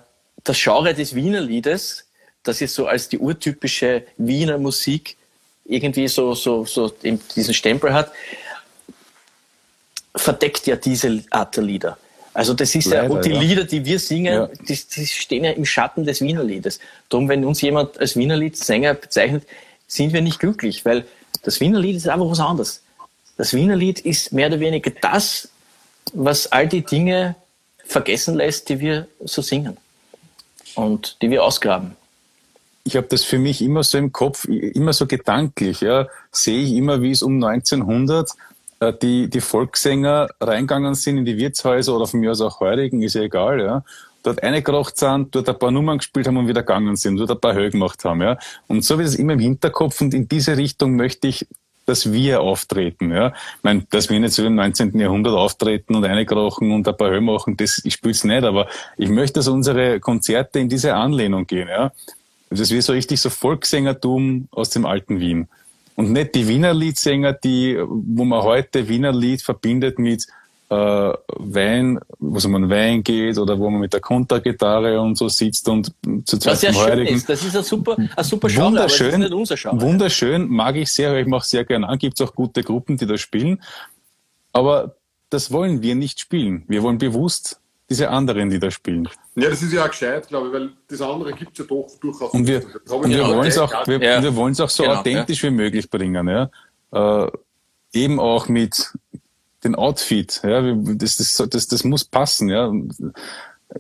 das Genre des Wiener Liedes, das ist so als die urtypische Wiener Musik irgendwie so, so, so diesen Stempel hat, verdeckt ja diese Art der Lieder. Also das ist Leider, ja, und die ja. Lieder, die wir singen, ja. die, die, stehen ja im Schatten des Wienerliedes. Darum, wenn uns jemand als Wienerliedsänger bezeichnet, sind wir nicht glücklich, weil das Wienerlied ist einfach was anderes. Das Wienerlied ist mehr oder weniger das, was all die Dinge vergessen lässt, die wir so singen und die wir ausgraben ich habe das für mich immer so im Kopf, immer so gedanklich, ja, sehe ich immer, wie es um 1900 äh, die, die Volkssänger reingegangen sind in die Wirtshäuser oder von mir aus auch heurigen, ist ja egal, ja, dort eingekracht sind, dort ein paar Nummern gespielt haben und wieder gegangen sind, dort ein paar Höhe gemacht haben, ja. Und so wie das immer im Hinterkopf und in diese Richtung möchte ich dass wir auftreten. Ja. Ich meine, dass wir nicht so im 19. Jahrhundert auftreten und einkrachen und ein paar Höhe machen, das, ich spüre es nicht, aber ich möchte, dass unsere Konzerte in diese Anlehnung gehen. Ja. Das ist wie so richtig so Volkssängertum aus dem alten Wien. Und nicht die Wiener Liedsänger, die, wo man heute Wiener Lied verbindet mit äh, Wein, wo es um einen Wein geht oder wo man mit der Kontergitarre und so sitzt und zu zweit Was ja schön ist, das ist ein super, ein super Genre, wunderschön, aber das ist nicht unser Genre. Wunderschön, mag ich sehr, ich mache sehr gerne an, gibt es auch gute Gruppen, die das spielen. Aber das wollen wir nicht spielen. Wir wollen bewusst diese anderen, die da spielen. Ja, das ist ja auch gescheit, glaube ich, weil das andere gibt es ja doch durchaus. Und wir, und wir wollen es auch, wir, ja. wir wollen es auch so genau, authentisch ja. wie möglich bringen, ja. Äh, eben auch mit dem Outfit, ja. Das, das, das, das muss passen, ja.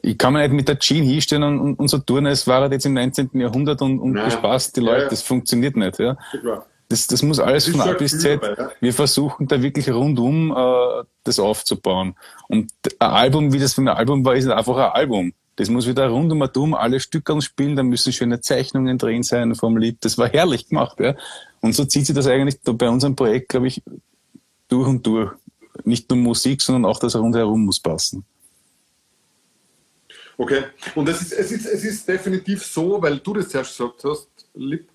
Ich kann mir nicht mit der Jean hinstellen und, und so tun, als war er jetzt im 19. Jahrhundert und, und bespaßt die Leute. Ja, das funktioniert nicht, ja. Das, das muss alles das von A bis Z. Ja. Wir versuchen da wirklich rundum äh, das aufzubauen. Und ein Album, wie das für ein Album war, ist einfach ein Album. Das muss wieder rund um dumm alle Stücke spielen, da müssen schöne Zeichnungen drin sein vom Lied. Das war herrlich gemacht, ja. Und so zieht sich das eigentlich bei unserem Projekt, glaube ich, durch und durch. Nicht nur Musik, sondern auch das rundherum muss passen. Okay. Und es ist, es ist, es ist definitiv so, weil du das zuerst gesagt hast, Lipp, Äh,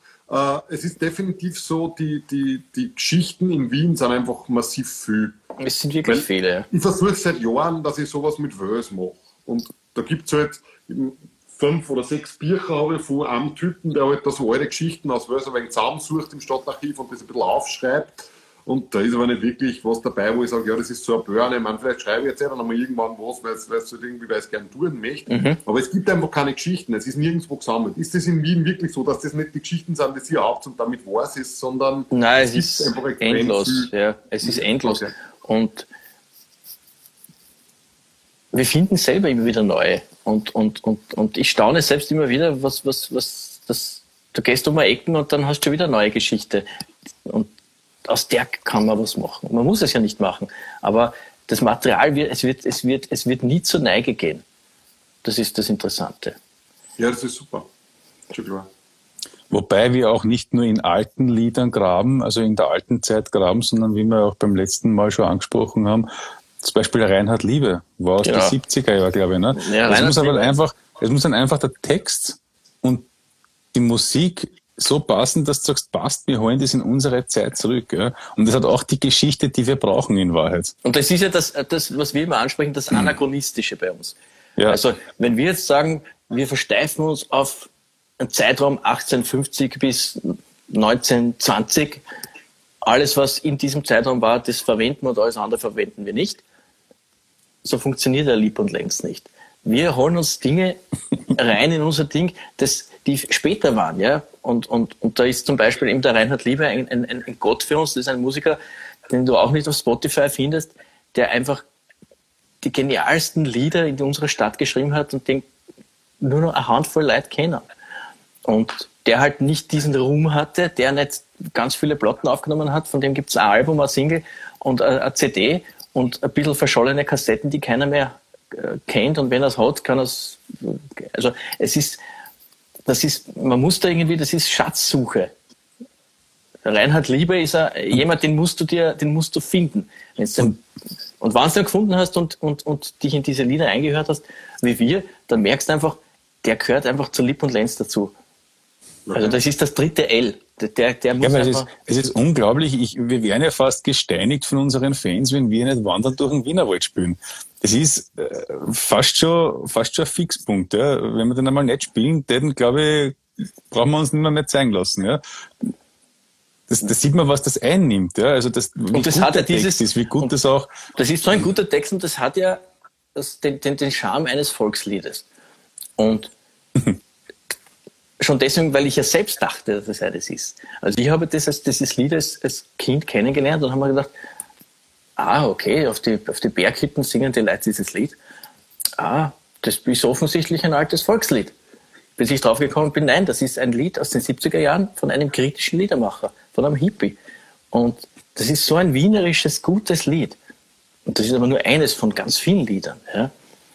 es ist definitiv so, die, die, die Geschichten in Wien sind einfach massiv viel. Es sind wirklich Weil viele. Ich versuche seit Jahren, dass ich sowas mit Wels mache. Und da gibt es halt fünf oder sechs Bücher habe ich von einem Typen, der halt da so alte Geschichten aus Wels ein wenig zusammensucht im Stadtarchiv und das ein bisschen aufschreibt. Und da ist aber nicht wirklich was dabei, wo ich sage, ja, das ist so ein Burn. Ich meine, vielleicht schreibe ich jetzt ja dann einmal irgendwann was, weil es es halt irgendwie, weil ich es gerne tun möchte. Aber es gibt einfach keine Geschichten. Es ist nirgendwo gesammelt. Ist das in Wien wirklich so, dass das nicht die Geschichten sind, die ihr habt und damit war es ist, sondern Nein, es gibt ist einfach endlos. Ja, es ist endlos. Okay. Und wir finden selber immer wieder neue. Und, und, und, und ich staune selbst immer wieder, was, was, was, das, du gehst um eine Ecken und dann hast du wieder eine neue Geschichte. Und aus der kann man was machen. Man muss es ja nicht machen. Aber das Material wird, es wird, es wird, es wird nie zur Neige gehen. Das ist das Interessante. Ja, das ist super. Wobei wir auch nicht nur in alten Liedern graben, also in der alten Zeit graben, sondern wie wir auch beim letzten Mal schon angesprochen haben, zum Beispiel Reinhard Liebe war aus Genau. den 70er Jahren, glaube ich. Ne? Ja, es Reinhard muss aber Liebe. einfach, es muss dann einfach der Text und die Musik so passen, dass du sagst, passt, wir holen das in unsere Zeit zurück. Ja? Und das hat auch die Geschichte, die wir brauchen in Wahrheit. Und das ist ja das, das was wir immer ansprechen, das Anachronistische bei uns. Ja. Also, wenn wir jetzt sagen, wir versteifen uns auf einen Zeitraum 1850 bis 1920, alles, was in diesem Zeitraum war, das verwenden wir und alles andere verwenden wir nicht. So funktioniert der Lieb und längst nicht. Wir holen uns Dinge rein in unser Ding, das, die später waren, ja. Und, und, und da ist zum Beispiel eben der Reinhard Liebe ein, ein, ein Gott für uns, das ist ein Musiker, den du auch nicht auf Spotify findest, der einfach die genialsten Lieder in unserer Stadt geschrieben hat und den nur noch eine Handvoll Leute kennen. Und der halt nicht diesen Ruhm hatte, der nicht ganz viele Platten aufgenommen hat, von dem gibt es ein Album, ein Single und eine eine CD und ein bisschen verschollene Kassetten, die keiner mehr äh, kennt und wenn er es hat, kann er es, also es ist, das ist, man muss da irgendwie, das ist Schatzsuche. Reinhard Liebe ist er, jemand, den musst du dir, den musst du finden. Den, und wenn du ihn gefunden hast und, und, und dich in diese Lieder eingehört hast, wie wir, dann merkst du einfach, der gehört einfach zu Lipp und Lenz dazu. Also das ist das dritte L. Der, der, muss Ja, es ist, es ist unglaublich. Ich, wir werden ja fast gesteinigt von unseren Fans, wenn wir nicht wandern durch den Wienerwald spielen. Das ist äh, fast schon, fast schon ein Fixpunkt. Ja. Wenn wir dann einmal nicht spielen, dann glaube ich, brauchen wir uns noch nicht zeigen lassen. Ja. Das, das sieht man, was das einnimmt. Ja. Also das, wie das hat ja dieses- ist, wie gut und- das auch. Das ist so ein guter Text und das hat ja das, den, den, den Charme eines Volksliedes. Und schon deswegen, weil ich ja selbst dachte, dass es eines ist. Also ich habe das als, dieses Lied als, als Kind kennengelernt und habe mir gedacht, ah, okay, auf die, auf die Berghütten singen die Leute dieses Lied. Ah, das ist offensichtlich ein altes Volkslied. Bis ich draufgekommen bin, nein, das ist ein Lied aus den 70er Jahren von einem kritischen Liedermacher, von einem Hippie. Und das ist so ein wienerisches, gutes Lied. Und das ist aber nur eines von ganz vielen Liedern. Ja?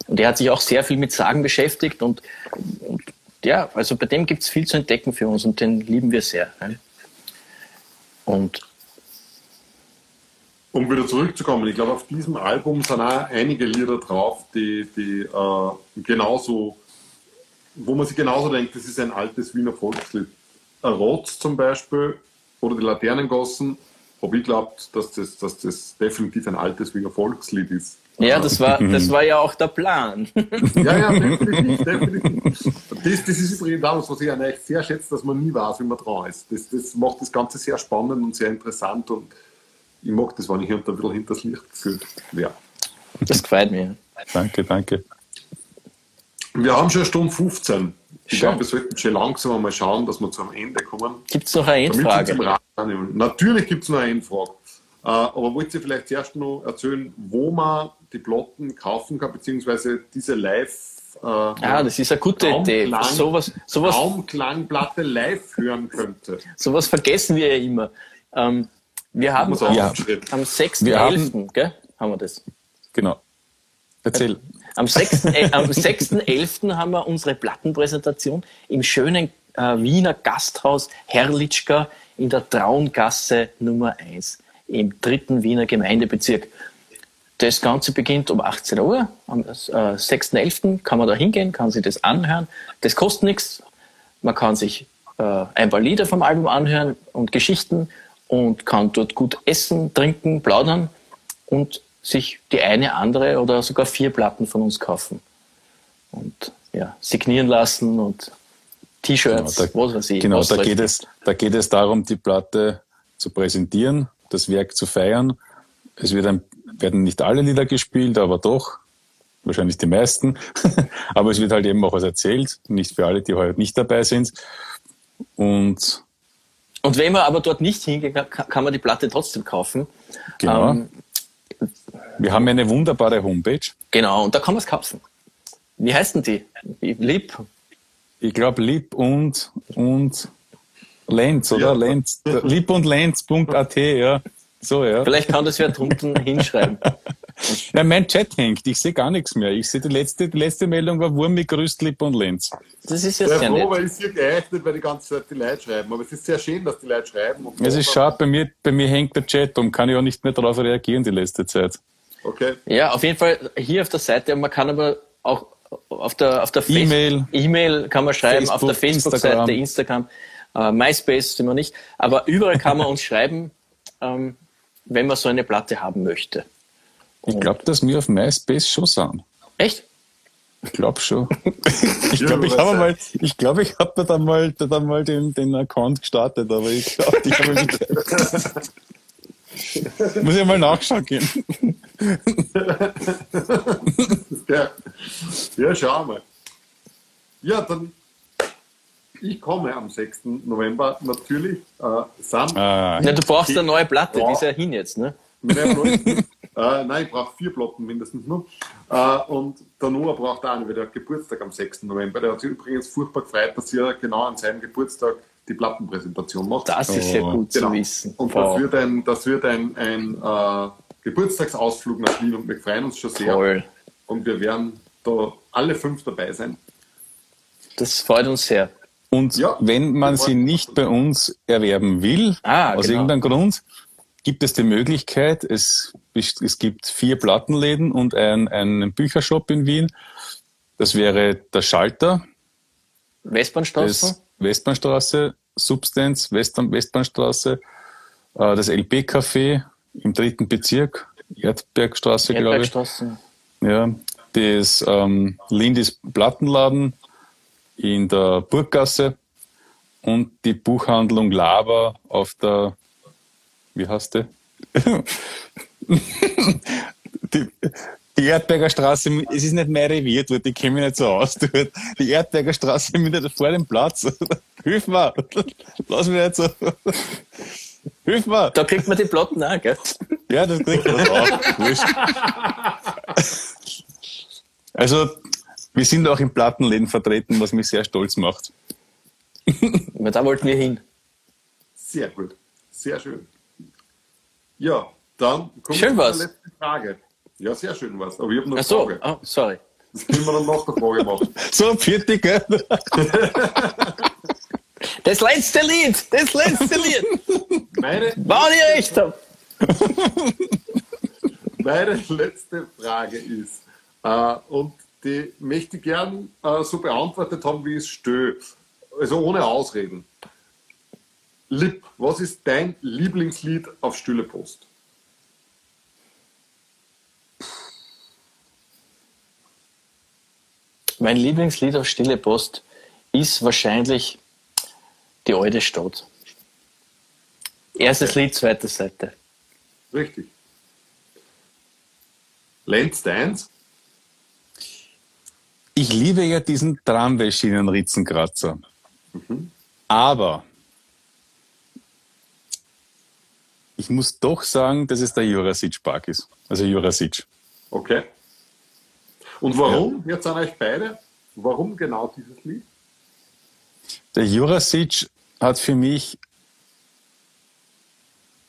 Und er hat sich auch sehr viel mit Sagen beschäftigt und, und ja, also bei dem gibt es viel zu entdecken für uns und den lieben wir sehr. Ja? Und Um wieder zurückzukommen, ich glaube, auf diesem Album sind auch einige Lieder drauf, die, die äh, genauso, wo man sich genauso denkt, das ist ein altes Wiener Volkslied. Rotz zum Beispiel oder die Laternengossen, habe ich glaubt, dass das, dass das definitiv ein altes Wiener Volkslied ist. ja, das war, das war ja auch der Plan. Ja, ja, definitiv, definitiv. Das, das ist übrigens auch was, was ich euch sehr schätze, dass man nie weiß, wie man dran ist. Das, das macht das Ganze sehr spannend und sehr interessant und ich mag das, wenn ich hier und da ein bisschen hinters Licht geführt werde. Das gefällt mir. Danke, danke. Wir haben schon eine Stunde 15. Ich glaube, wir sollten schon langsam mal schauen, dass wir zum Ende kommen. Gibt es noch eine Endfrage? Natürlich gibt es noch eine Endfrage. Äh, aber wollt ihr vielleicht zuerst noch erzählen, wo man die Plotten kaufen kann, beziehungsweise diese Live- äh, Ja, das ist eine gute Idee. Sowas, sowas, Raumklangplatte live hören könnte? sowas vergessen wir ja immer. Ähm, wir haben am, auch Ja. am Wir 6.11. gell, haben wir das. Genau. Erzähl. Am 6. äh, am 6.11. haben wir unsere Plattenpräsentation im schönen äh, Wiener Gasthaus Herrlichka in der Traungasse Nummer 1 im dritten Wiener Gemeindebezirk. Das Ganze beginnt um 18 Uhr. Am äh, 6.11. kann man da hingehen, kann sich das anhören. Das kostet nichts. Man kann sich äh, ein paar Lieder vom Album anhören und Geschichten und kann dort gut essen, trinken, plaudern und sich die eine, andere oder sogar vier Platten von uns kaufen. Und ja, signieren lassen und T-Shirts, Genau, da- was weiß ich. Genau, da geht, es, da geht es darum, die Platte zu präsentieren, das Werk zu feiern. Es wird ein, werden nicht alle Lieder gespielt, aber doch, wahrscheinlich die meisten. aber es wird halt eben auch was erzählt, nicht für alle, die heute nicht dabei sind. Und Und wenn man aber dort nicht hingeht, kann, kann man die Platte trotzdem kaufen. genau, Ähm, wir haben eine wunderbare Homepage. genau, und da kann man es kaufen. Wie heißt denn die? Lieb. Ich glaube, Lieb und, und Lenz, oder? Ja. Lenz, lieb und Lenz.at, ja. So, ja. Vielleicht kann das wer drunten hinschreiben. Ja, mein Chat hängt. Ich sehe gar nichts mehr. Ich sehe die letzte, die letzte Meldung war Wurmi grüßt Lipp und Lenz. Das ist ja Sehr froh, nett. weil ich sehe geeignet, weil die ganze Zeit die Leute schreiben. Aber es ist sehr schön, dass die Leute schreiben. Und Es ist schade, bei mir, bei mir hängt der Chat und kann ich auch nicht mehr darauf reagieren die letzte Zeit. Okay. Ja, auf jeden Fall hier auf der Seite. Man kann aber auch auf der, auf der Face- E-Mail. E-Mail kann man schreiben, auf der Facebook, Facebook-Seite, Instagram, äh, MySpace sind wir nicht. Aber überall kann man uns schreiben, ähm, wenn man so eine Platte haben möchte. Ich glaube, dass wir auf MySpace schon sind. Echt? Ich glaube schon. ich glaube, ich habe mal, ich glaube, ich habe da mal, da mal den, den Account gestartet, aber ich glaube, ich habe mich- Muss ich mal nachschauen gehen. Ja, ja schauen wir. Ja, dann. Ich komme am 6. November natürlich. Äh, Sam, Ah, Ja, du brauchst eine neue Platte, die ist ja hin jetzt, ne? Leuten. äh, nein, ich brauche vier Platten mindestens nur. Äh, und der Noah braucht auch eine, weil der hat Geburtstag am 6. November. Der hat sich übrigens furchtbar gefreut, dass er genau an seinem Geburtstag die Plattenpräsentation macht. Das ist sehr gut Genau. zu wissen. Und Wow. das wird ein, das wird ein, ein äh, Geburtstagsausflug nach Wien und wir freuen uns schon sehr. Voll. Und wir werden da alle fünf dabei sein. Das freut uns sehr. Und Ja. wenn man sie nicht bei uns erwerben will, Ah, aus genau. irgendeinem Grund, gibt es die Möglichkeit, es, es gibt vier Plattenläden und ein, einen Büchershop in Wien. Das wäre der Schalter, Westbahnstraße? Westbahnstraße, Substanz, Western, Westbahnstraße, äh, das LB-Café im dritten Bezirk, Erdbergstraße, glaube ich. Erdbergstraße. Ja, das ähm, Lindis Plattenladen in der Burggasse und die Buchhandlung Lava auf der, wie heißt die? die, die Erdberger Straße, es ist nicht mein Revier dort, ich kenne mich nicht so aus dort. Die Erdberger Straße mit vor dem Platz. Hilf mir! Lass mich nicht so. Hilf mir! Da kriegt man die Platten auch, gell? Ja, das kriegt man auch. Wurscht. Also, wir sind auch in Plattenläden vertreten, was mich sehr stolz macht. Da wollten wir hin. Sehr gut. Sehr schön. Ja, dann kommen Schön zur letzten Frage. Ja, sehr schön was. Aber ich habe noch Ach eine so, Frage. oh, sorry. Das können wir dann nach der Frage machen. So, fertig, gell? Das letzte Lied! Das letzte Lied! Meine, War die echt? meine letzte Frage ist, äh, und die möchte ich gern äh, so beantwortet haben, wie ich es stöhe. Also ohne Ausreden. Lipp, was ist dein Lieblingslied auf Stille Post? Mein Lieblingslied auf Stille Post ist wahrscheinlich Die alte Stadt. Erstes Lied, zweite Seite. Richtig. Lenz deins? Ich liebe ja diesen Tramway-Schienen-Ritzenkratzer. Aber ich muss doch sagen, dass es der Jurasic-Park ist. Also Jurasic. Okay. Und warum? Jetzt an euch beide. Warum genau dieses Lied? Der Jurasic hat für mich,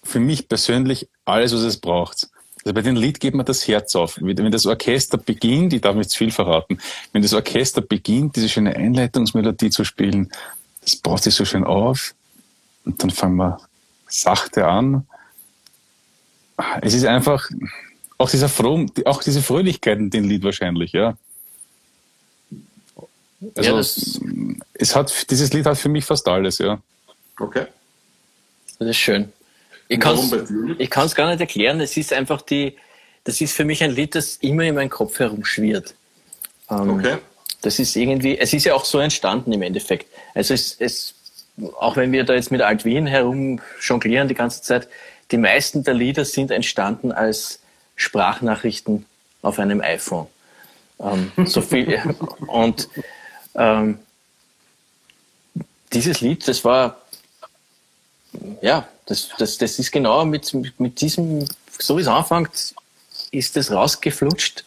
für mich persönlich alles, was es braucht. Also bei dem Lied geht mir das Herz auf. Wenn das Orchester beginnt, ich darf nicht zu viel verraten, wenn das Orchester beginnt, diese schöne Einleitungsmelodie zu spielen, das baut sich so schön auf und dann fangen wir sachte an. Es ist einfach, auch dieser Froh, auch diese Fröhlichkeit in dem Lied wahrscheinlich, ja. Also ja, das, es hat, dieses Lied hat für mich fast alles, ja. Okay. das ist schön. Ich kann es gar nicht erklären. Es ist einfach die, das ist für mich ein Lied, das immer in meinem Kopf herumschwirrt. Ähm, Okay. Das ist irgendwie, es ist ja auch so entstanden im Endeffekt. Also es, es, auch wenn wir da jetzt mit Alt-Wien herum jonglieren die ganze Zeit, die meisten der Lieder sind entstanden als Sprachnachrichten auf einem iPhone. Ähm, so viel, und ähm, dieses Lied, das war, ja, das, das, das ist genau mit, mit, mit diesem, so wie es anfängt, ist das rausgeflutscht.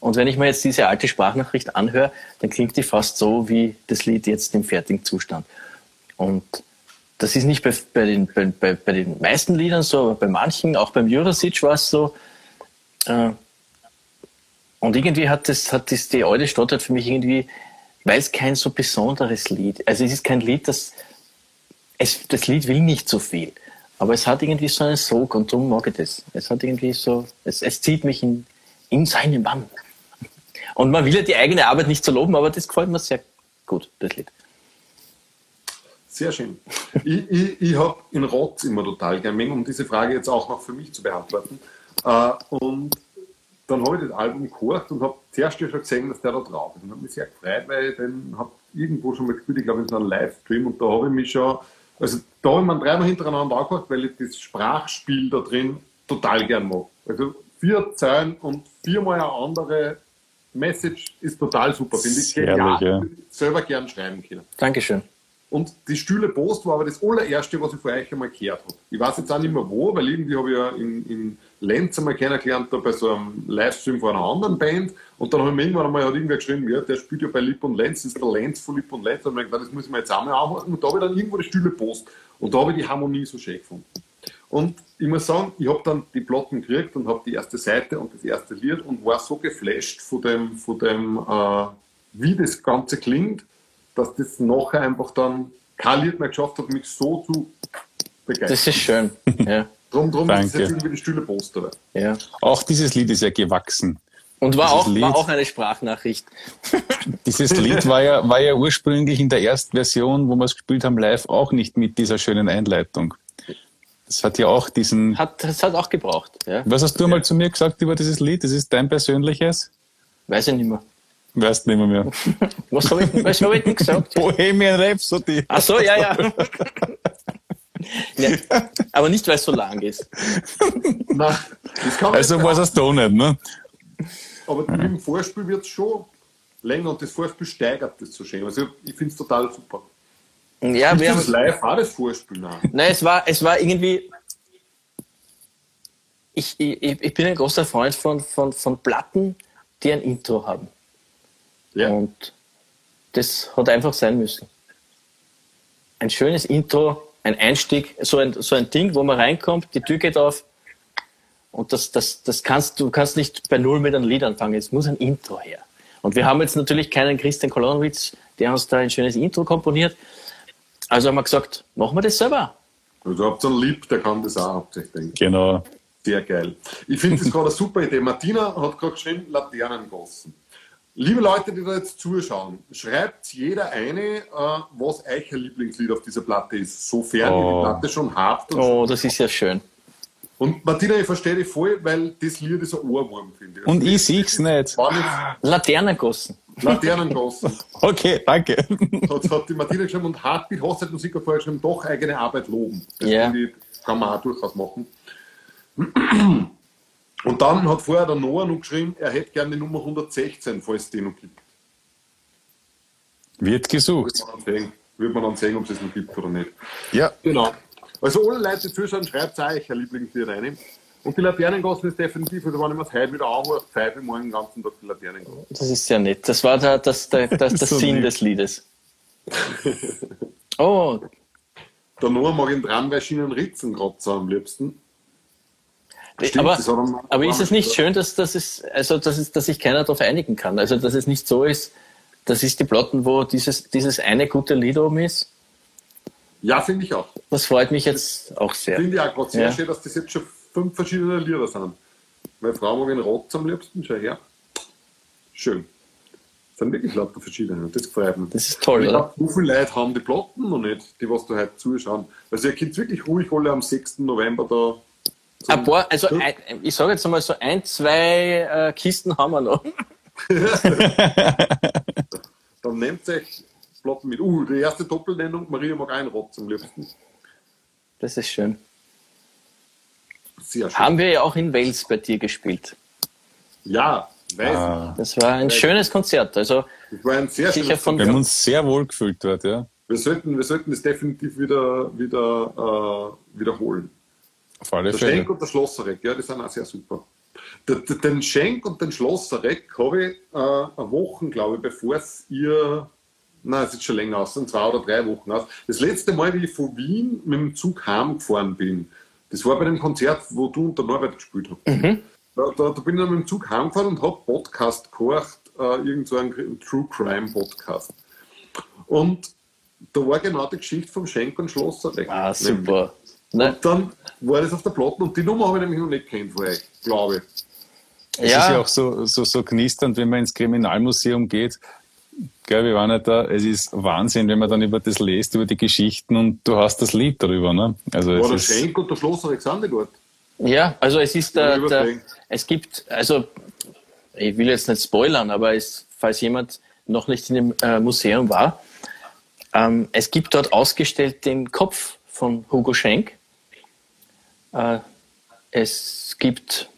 Und wenn ich mir jetzt diese alte Sprachnachricht anhöre, dann klingt die fast so wie das Lied jetzt im fertigen Zustand. Und das ist nicht bei, bei, den, bei, bei, den meisten Liedern so, aber bei manchen, auch beim Jurasic war es so. Äh, und irgendwie hat das, hat das die alte halt für mich irgendwie, weil es kein so besonderes Lied, also es ist kein Lied, das, es, das Lied will nicht so viel, aber es hat irgendwie so einen Sog und darum mag ich das. Es hat irgendwie so, es, es zieht mich in, in seinen Bann. Und man will ja die eigene Arbeit nicht so loben, aber das gefällt mir sehr gut, das Lied. Sehr schön. ich ich, ich habe in Rotz immer total gern um diese Frage jetzt auch noch für mich zu beantworten. Äh, und dann habe ich das Album gehört und habe zuerst ja schon gesehen, dass der da drauf ist. Und habe mich sehr gefreut, weil ich den habe irgendwo schon mal gespielt, ich glaube in so einem Livestream. Und da habe ich mich schon, also da habe ich mir dreimal hintereinander angehört, weil ich das Sprachspiel da drin total gern mag. Also vier Zeilen und viermal eine andere Message ist total super, finde ich. Genial. ja. Selber gern schreiben können. Dankeschön. Und die Stühle Post war aber das allererste, was ich von euch einmal gehört habe. Ich weiß jetzt auch nicht mehr wo, weil irgendwie habe ich ja in, in Lenz einmal kennengelernt, da bei so einem Livestream von einer anderen Band. Und dann habe ich mir irgendwann einmal hat irgendwer geschrieben, ja, der spielt ja bei Lipp und Lenz, das ist der Lenz von Lipp und Lenz. Und ich gedacht, das muss ich mir jetzt einmal anhören. Und da habe ich dann irgendwo die Stühle Post. Und da habe ich die Harmonie so schön gefunden. Und ich muss sagen, ich habe dann die Platten gekriegt und habe die erste Seite und das erste Lied und war so geflasht von dem, von dem äh, wie das Ganze klingt, dass das nachher einfach dann kein Lied mehr geschafft hat, mich so zu begeistern. Das ist schön. Ja, Drum, drum ist Danke. es jetzt irgendwie die Stühle Post dabei. ja. Auch dieses Lied ist ja gewachsen. Und war Dieses auch, Lied- war auch eine Sprachnachricht. Dieses Lied war ja, war ja ursprünglich in der ersten Version, wo wir es gespielt haben, live auch nicht mit dieser schönen Einleitung. Das hat ja auch diesen. Hat, das hat auch gebraucht. Ja. Was hast du mal zu mir gesagt über dieses Lied? Das ist dein persönliches? Weiß ich nicht mehr. Weißt nicht mehr. mehr. Was habe ich, was hab ich denn gesagt? Bohemian Rhapsody. Ach so, ja, ja. ja. Aber nicht, weil es so lang ist. Nein, Also war es da nicht, ne? Aber im Vorspiel wird es schon länger und das Vorspiel steigert das so schön. Also ich finde es total super. Ja, wir Ist das haben, live auch das Vorspiel? Nein. nein, es war, es war irgendwie. Ich, ich, ich bin ein großer Freund von, von, von Platten, die ein Intro haben. Ja. Und das hat einfach sein müssen. Ein schönes Intro, ein Einstieg, so ein, so ein Ding, wo man reinkommt, die Tür geht auf. Und das, das, das kannst du kannst nicht bei Null mit einem Lied anfangen. Es muss ein Intro her. Und wir haben jetzt natürlich keinen Christian Kolonowitz, der uns da ein schönes Intro komponiert. Also haben wir gesagt, machen wir das selber. Also habt ihr einen Lieb, der kann das auch hauptsächlich. Genau. Sehr geil. Ich finde das gerade eine super Idee. Martina hat gerade geschrieben, Laternengossen. Liebe Leute, die da jetzt zuschauen, schreibt jeder eine, äh, was euer Lieblingslied auf dieser Platte ist, sofern ihr Oh. die Platte schon habt. Und, Oh, das ist ja schön. und Martina, ich verstehe dich voll, weil das Lied ist ein Ohrwurm, finde ich. Und ich sieh's nicht. War nicht Laternengossen. Laternengossen. Okay, danke. hat, hat die Martina geschrieben und Heartbeat Hochzeitmusik hat vorher geschrieben, doch eigene Arbeit loben. Das ich, kann man auch durchaus machen. Und dann hat vorher der Noah noch geschrieben, er hätte gerne die Nummer 116, falls es die noch gibt. Wird gesucht. Wird man dann sehen, ob es es noch gibt oder nicht. Ja. Genau. Also alle Leute, die zuschauen, schreibt euch ein Lieblingslied rein. Und die Laternengossen ist definitiv, also wenn ich mir das heute wieder anhöre, pfeife ich morgen den ganzen Tag die Laternengossen. Das ist ja nett. Das war der, das, der, das, der So Sinn lieb. des Liedes. Oh, Der Noah mag in Tramweischienen Ritzen kratzer am liebsten. Stimmt, aber, das er aber ist es nicht schön, dass, dass, es, also, dass, es, dass sich keiner darauf einigen kann? Also, dass es nicht so ist, das ist die Platten, wo dieses, dieses eine gute Lied oben ist. Ja, finde ich auch. Das freut mich jetzt auch sehr. Finde ich auch gerade sehr Ja. schön, dass das jetzt schon fünf verschiedene Lieder sind. Meine Frau mag in Rotz am liebsten, schau her. Schön. sind wirklich lauter verschiedene. Das gefällt mir. Das ist toll, ich oder? so viele Leute haben die Platten noch nicht, die was da heute zuschauen. Also ihr könnt wirklich ruhig alle am 6. November da. Ein paar, also ein, ich sage jetzt einmal so ein, zwei äh, Kisten haben wir noch. Dann nehmt euch Platten mit. Uh, die erste Doppelnennung, Maria mag einen Rotz am liebsten. Das ist schön. Sehr schön. Haben wir ja auch in Wales bei dir gespielt. Ja, weiß Ah, Das war ein schönes Konzert. Also ich. Das war ein sehr Sicher schönes von- wir haben uns sehr wohl gefühlt dort, ja. Wir sollten, wir sollten das definitiv wieder, wieder äh, wiederholen. Auf alle Der Fälle. Schenk und der Schlosserreck, ja, die sind auch sehr super. Den, Schenk und den Schlosserreck habe ich äh, eine Woche, glaube ich, bevor es ihr, nein, es ist schon länger aus, sind zwei oder drei Wochen aus. Das letzte Mal, wie ich von Wien mit dem Zug heimgefahren bin, das war bei dem Konzert, wo du und der Norbert gespielt habt. Da, da, da bin ich dann mit dem Zug heimgefahren und habe Podcast gehört, äh, irgend so einen True Crime Podcast. Und da war genau die Geschichte vom Schenk und Schlosserreck. ah, super. Ne? Und dann war das auf der Platte und die Nummer habe ich nämlich noch nicht kennt von euch, glaube ich. Es ist ja auch so, so, so knisternd, wenn man ins Kriminalmuseum geht. Gell, wir waren ja da, es ist Wahnsinn, wenn man dann über das liest, über die Geschichten und du hast das Lied darüber. Ne? Also War der es ist, Schenk und der Schloss Alexander dort? Ja, also es ist der, Ja, der überbringen. es gibt, also ich will jetzt nicht spoilern, aber es, falls jemand noch nicht in dem äh, Museum war, ähm, es gibt dort ausgestellt den Kopf von Hugo Schenk. Äh, es gibt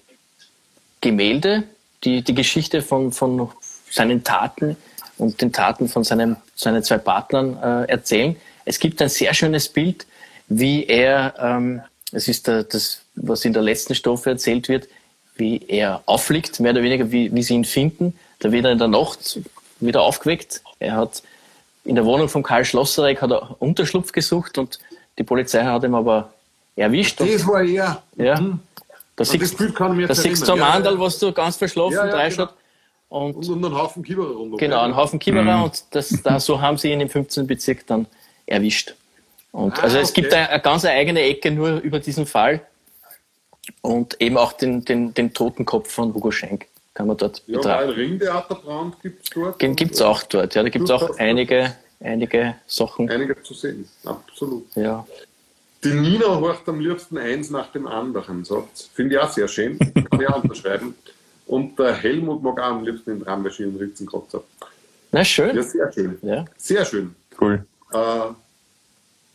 Gemälde, die die Geschichte von, von seinen Taten und den Taten von seinem, seinen zwei Partnern äh, erzählen. Es gibt ein sehr schönes Bild, wie er, ähm, es ist das, was in der letzten Strophe erzählt wird, wie er auffliegt, mehr oder weniger, wie, wie sie ihn finden. Da wird er in der Nacht wieder aufgeweckt. Er hat in der Wohnung von Karl Schlosserek hat er Unterschlupf gesucht und die Polizei hat ihn aber erwischt. Das war er. ja, An das siehst, Bild kann ich mich da jetzt siehst du am. Ja, Andal, ja. was du ganz verschlafen Ja, ja, reinschaut. genau. Und Und, und einen Haufen Kieberer rundum. Genau, Ja. einen Haufen Kieberer und das, da, so haben sie ihn im 15. Bezirk dann erwischt. Und Ah, also es gibt okay. eine, eine ganz eigene Ecke nur über diesen Fall und eben auch den, den, den Totenkopf von Hugo Schenk kann man dort Ja, betrachten. weil Ringtheaterbrand gibt es dort. Den gibt es auch dort, ja, da gibt es auch einige, einige Sachen. Einige zu sehen, absolut. Ja. Die Nina horcht am liebsten eins nach dem anderen. sagt. Finde ich auch sehr schön. Kann ich auch unterschreiben. Und der Helmut mag auch am liebsten den Tramwäsche und Ritzenkotzer. Na schön. Ja, sehr schön. Ja. Sehr schön. cool. Äh,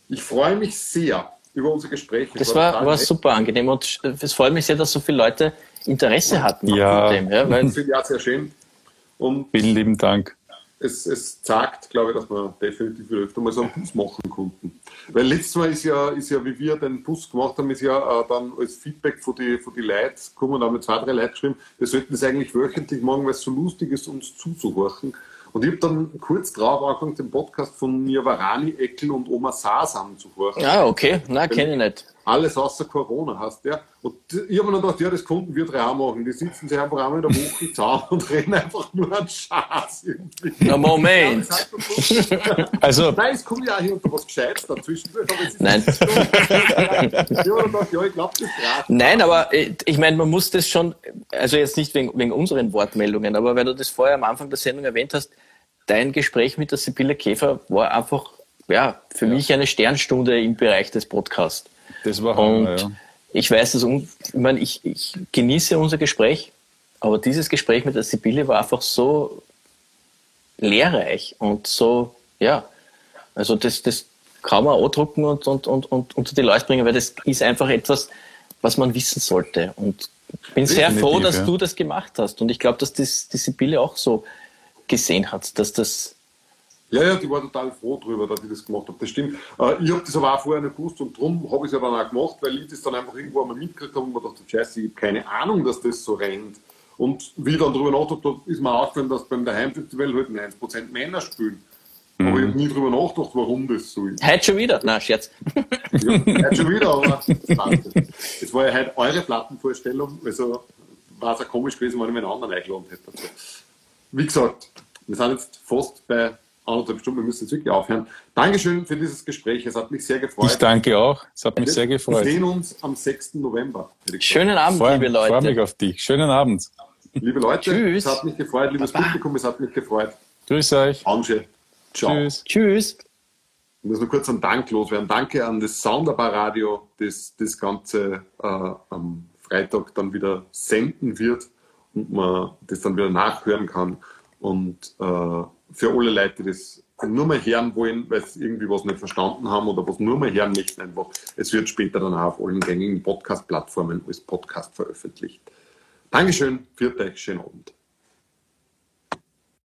ich freue mich sehr über unser Gespräch. Es Das war, war super angenehm und es freut mich sehr, dass so viele Leute Interesse hatten Ja. an dem. Ja, weil Das finde ich auch sehr schön. Und Vielen lieben Dank. Es, es zeigt, glaube ich, dass wir definitiv öfter mal so einen Bus machen konnten. Weil letztes Mal ist ja, ist ja wie wir den Bus gemacht haben, ist ja äh, dann als Feedback von die, von die Leuten gekommen, da haben wir zwei, drei Leute geschrieben, wir sollten das eigentlich wöchentlich machen, weil es so lustig ist, uns zuzuhorchen. Und ich habe dann kurz drauf angefangen, den Podcast von mir Varani, Eckel und Oma Sasam zu horchen. Ah, okay, na, kenne ich nicht. Alles außer Corona hast, ja. Und ich habe mir dann gedacht, ja, das konnten wir drei auch machen. Die sitzen sich einfach einmal in der Woche zusammen und reden einfach nur einen Schatz irgendwie. Na, Moment. Ja, Also, Nein, es kommt ja auch hier unter was Gescheites dazwischen. Ist Nein. Ich habe mir gedacht, ja, ich glaube, das reicht. Nein, aber äh, ich meine, man muss das schon, also jetzt nicht wegen, wegen unseren Wortmeldungen, aber weil du das vorher am Anfang der Sendung erwähnt hast, dein Gespräch mit der Sibylle Käfer war einfach, ja, für mich eine Sternstunde im Bereich des Podcasts. Das war Und Hammer, ja. ich weiß, un- ich meine, ich, ich genieße unser Gespräch, aber dieses Gespräch mit der Sibylle war einfach so lehrreich und so, ja, also das, das kann man andrucken und, und, und, und unter die Leute bringen, weil das ist einfach etwas, was man wissen sollte. Und ich bin sehr Definitiv, froh, dass ja. du das gemacht hast. Und ich glaube, dass das die Sibylle auch so gesehen hat, dass das, Ja, ja, die war total froh drüber, dass ich das gemacht habe. Das stimmt. Äh, ich habe das aber auch vorher nicht gewusst und darum habe ich es ja dann auch gemacht, weil ich das dann einfach irgendwo einmal mitgekriegt habe und mir dachte, Scheiße, ich habe keine Ahnung, dass das so rennt. Und wie ich dann darüber nachgedacht ist mir aufgefallen, dass beim Daheimfestival halt 90% Männer spielen. Aber ich habe nie drüber nachgedacht, warum das so ist. heute schon wieder, na Scherz, Ja, heute schon wieder, aber es war ja heute eure Plattenvorstellung, also war es auch komisch gewesen, wenn ich mir einen anderen eingeladen hätte. Wie gesagt, wir sind jetzt fast bei anderthalb Stunden, wir müssen jetzt wirklich aufhören. Dankeschön für dieses Gespräch, es hat mich sehr gefreut. Ich danke auch. Es hat mich sehr Wir gefreut. sehen uns am 6. November. ich schönen Abend, Freue liebe freu mich Leute. auf dich. Schönen Abend. Liebe Leute, Tschüss. es hat mich gefreut, liebes Baba. Publikum, es hat mich gefreut. Grüß euch. Ange. Ciao. Tschüss. Tschüss. Ich muss noch kurz einen Dank loswerden. Danke an das Sounderbar Radio, das das Ganze äh, am Freitag dann wieder senden wird und man das dann wieder nachhören kann. Und äh, für alle Leute, die das nur mal hören wollen, weil sie irgendwie was nicht verstanden haben oder was nur mal hören möchten, einfach, es wird später dann auch auf allen gängigen Podcast-Plattformen als Podcast veröffentlicht. Dankeschön, für euch, schönen Abend.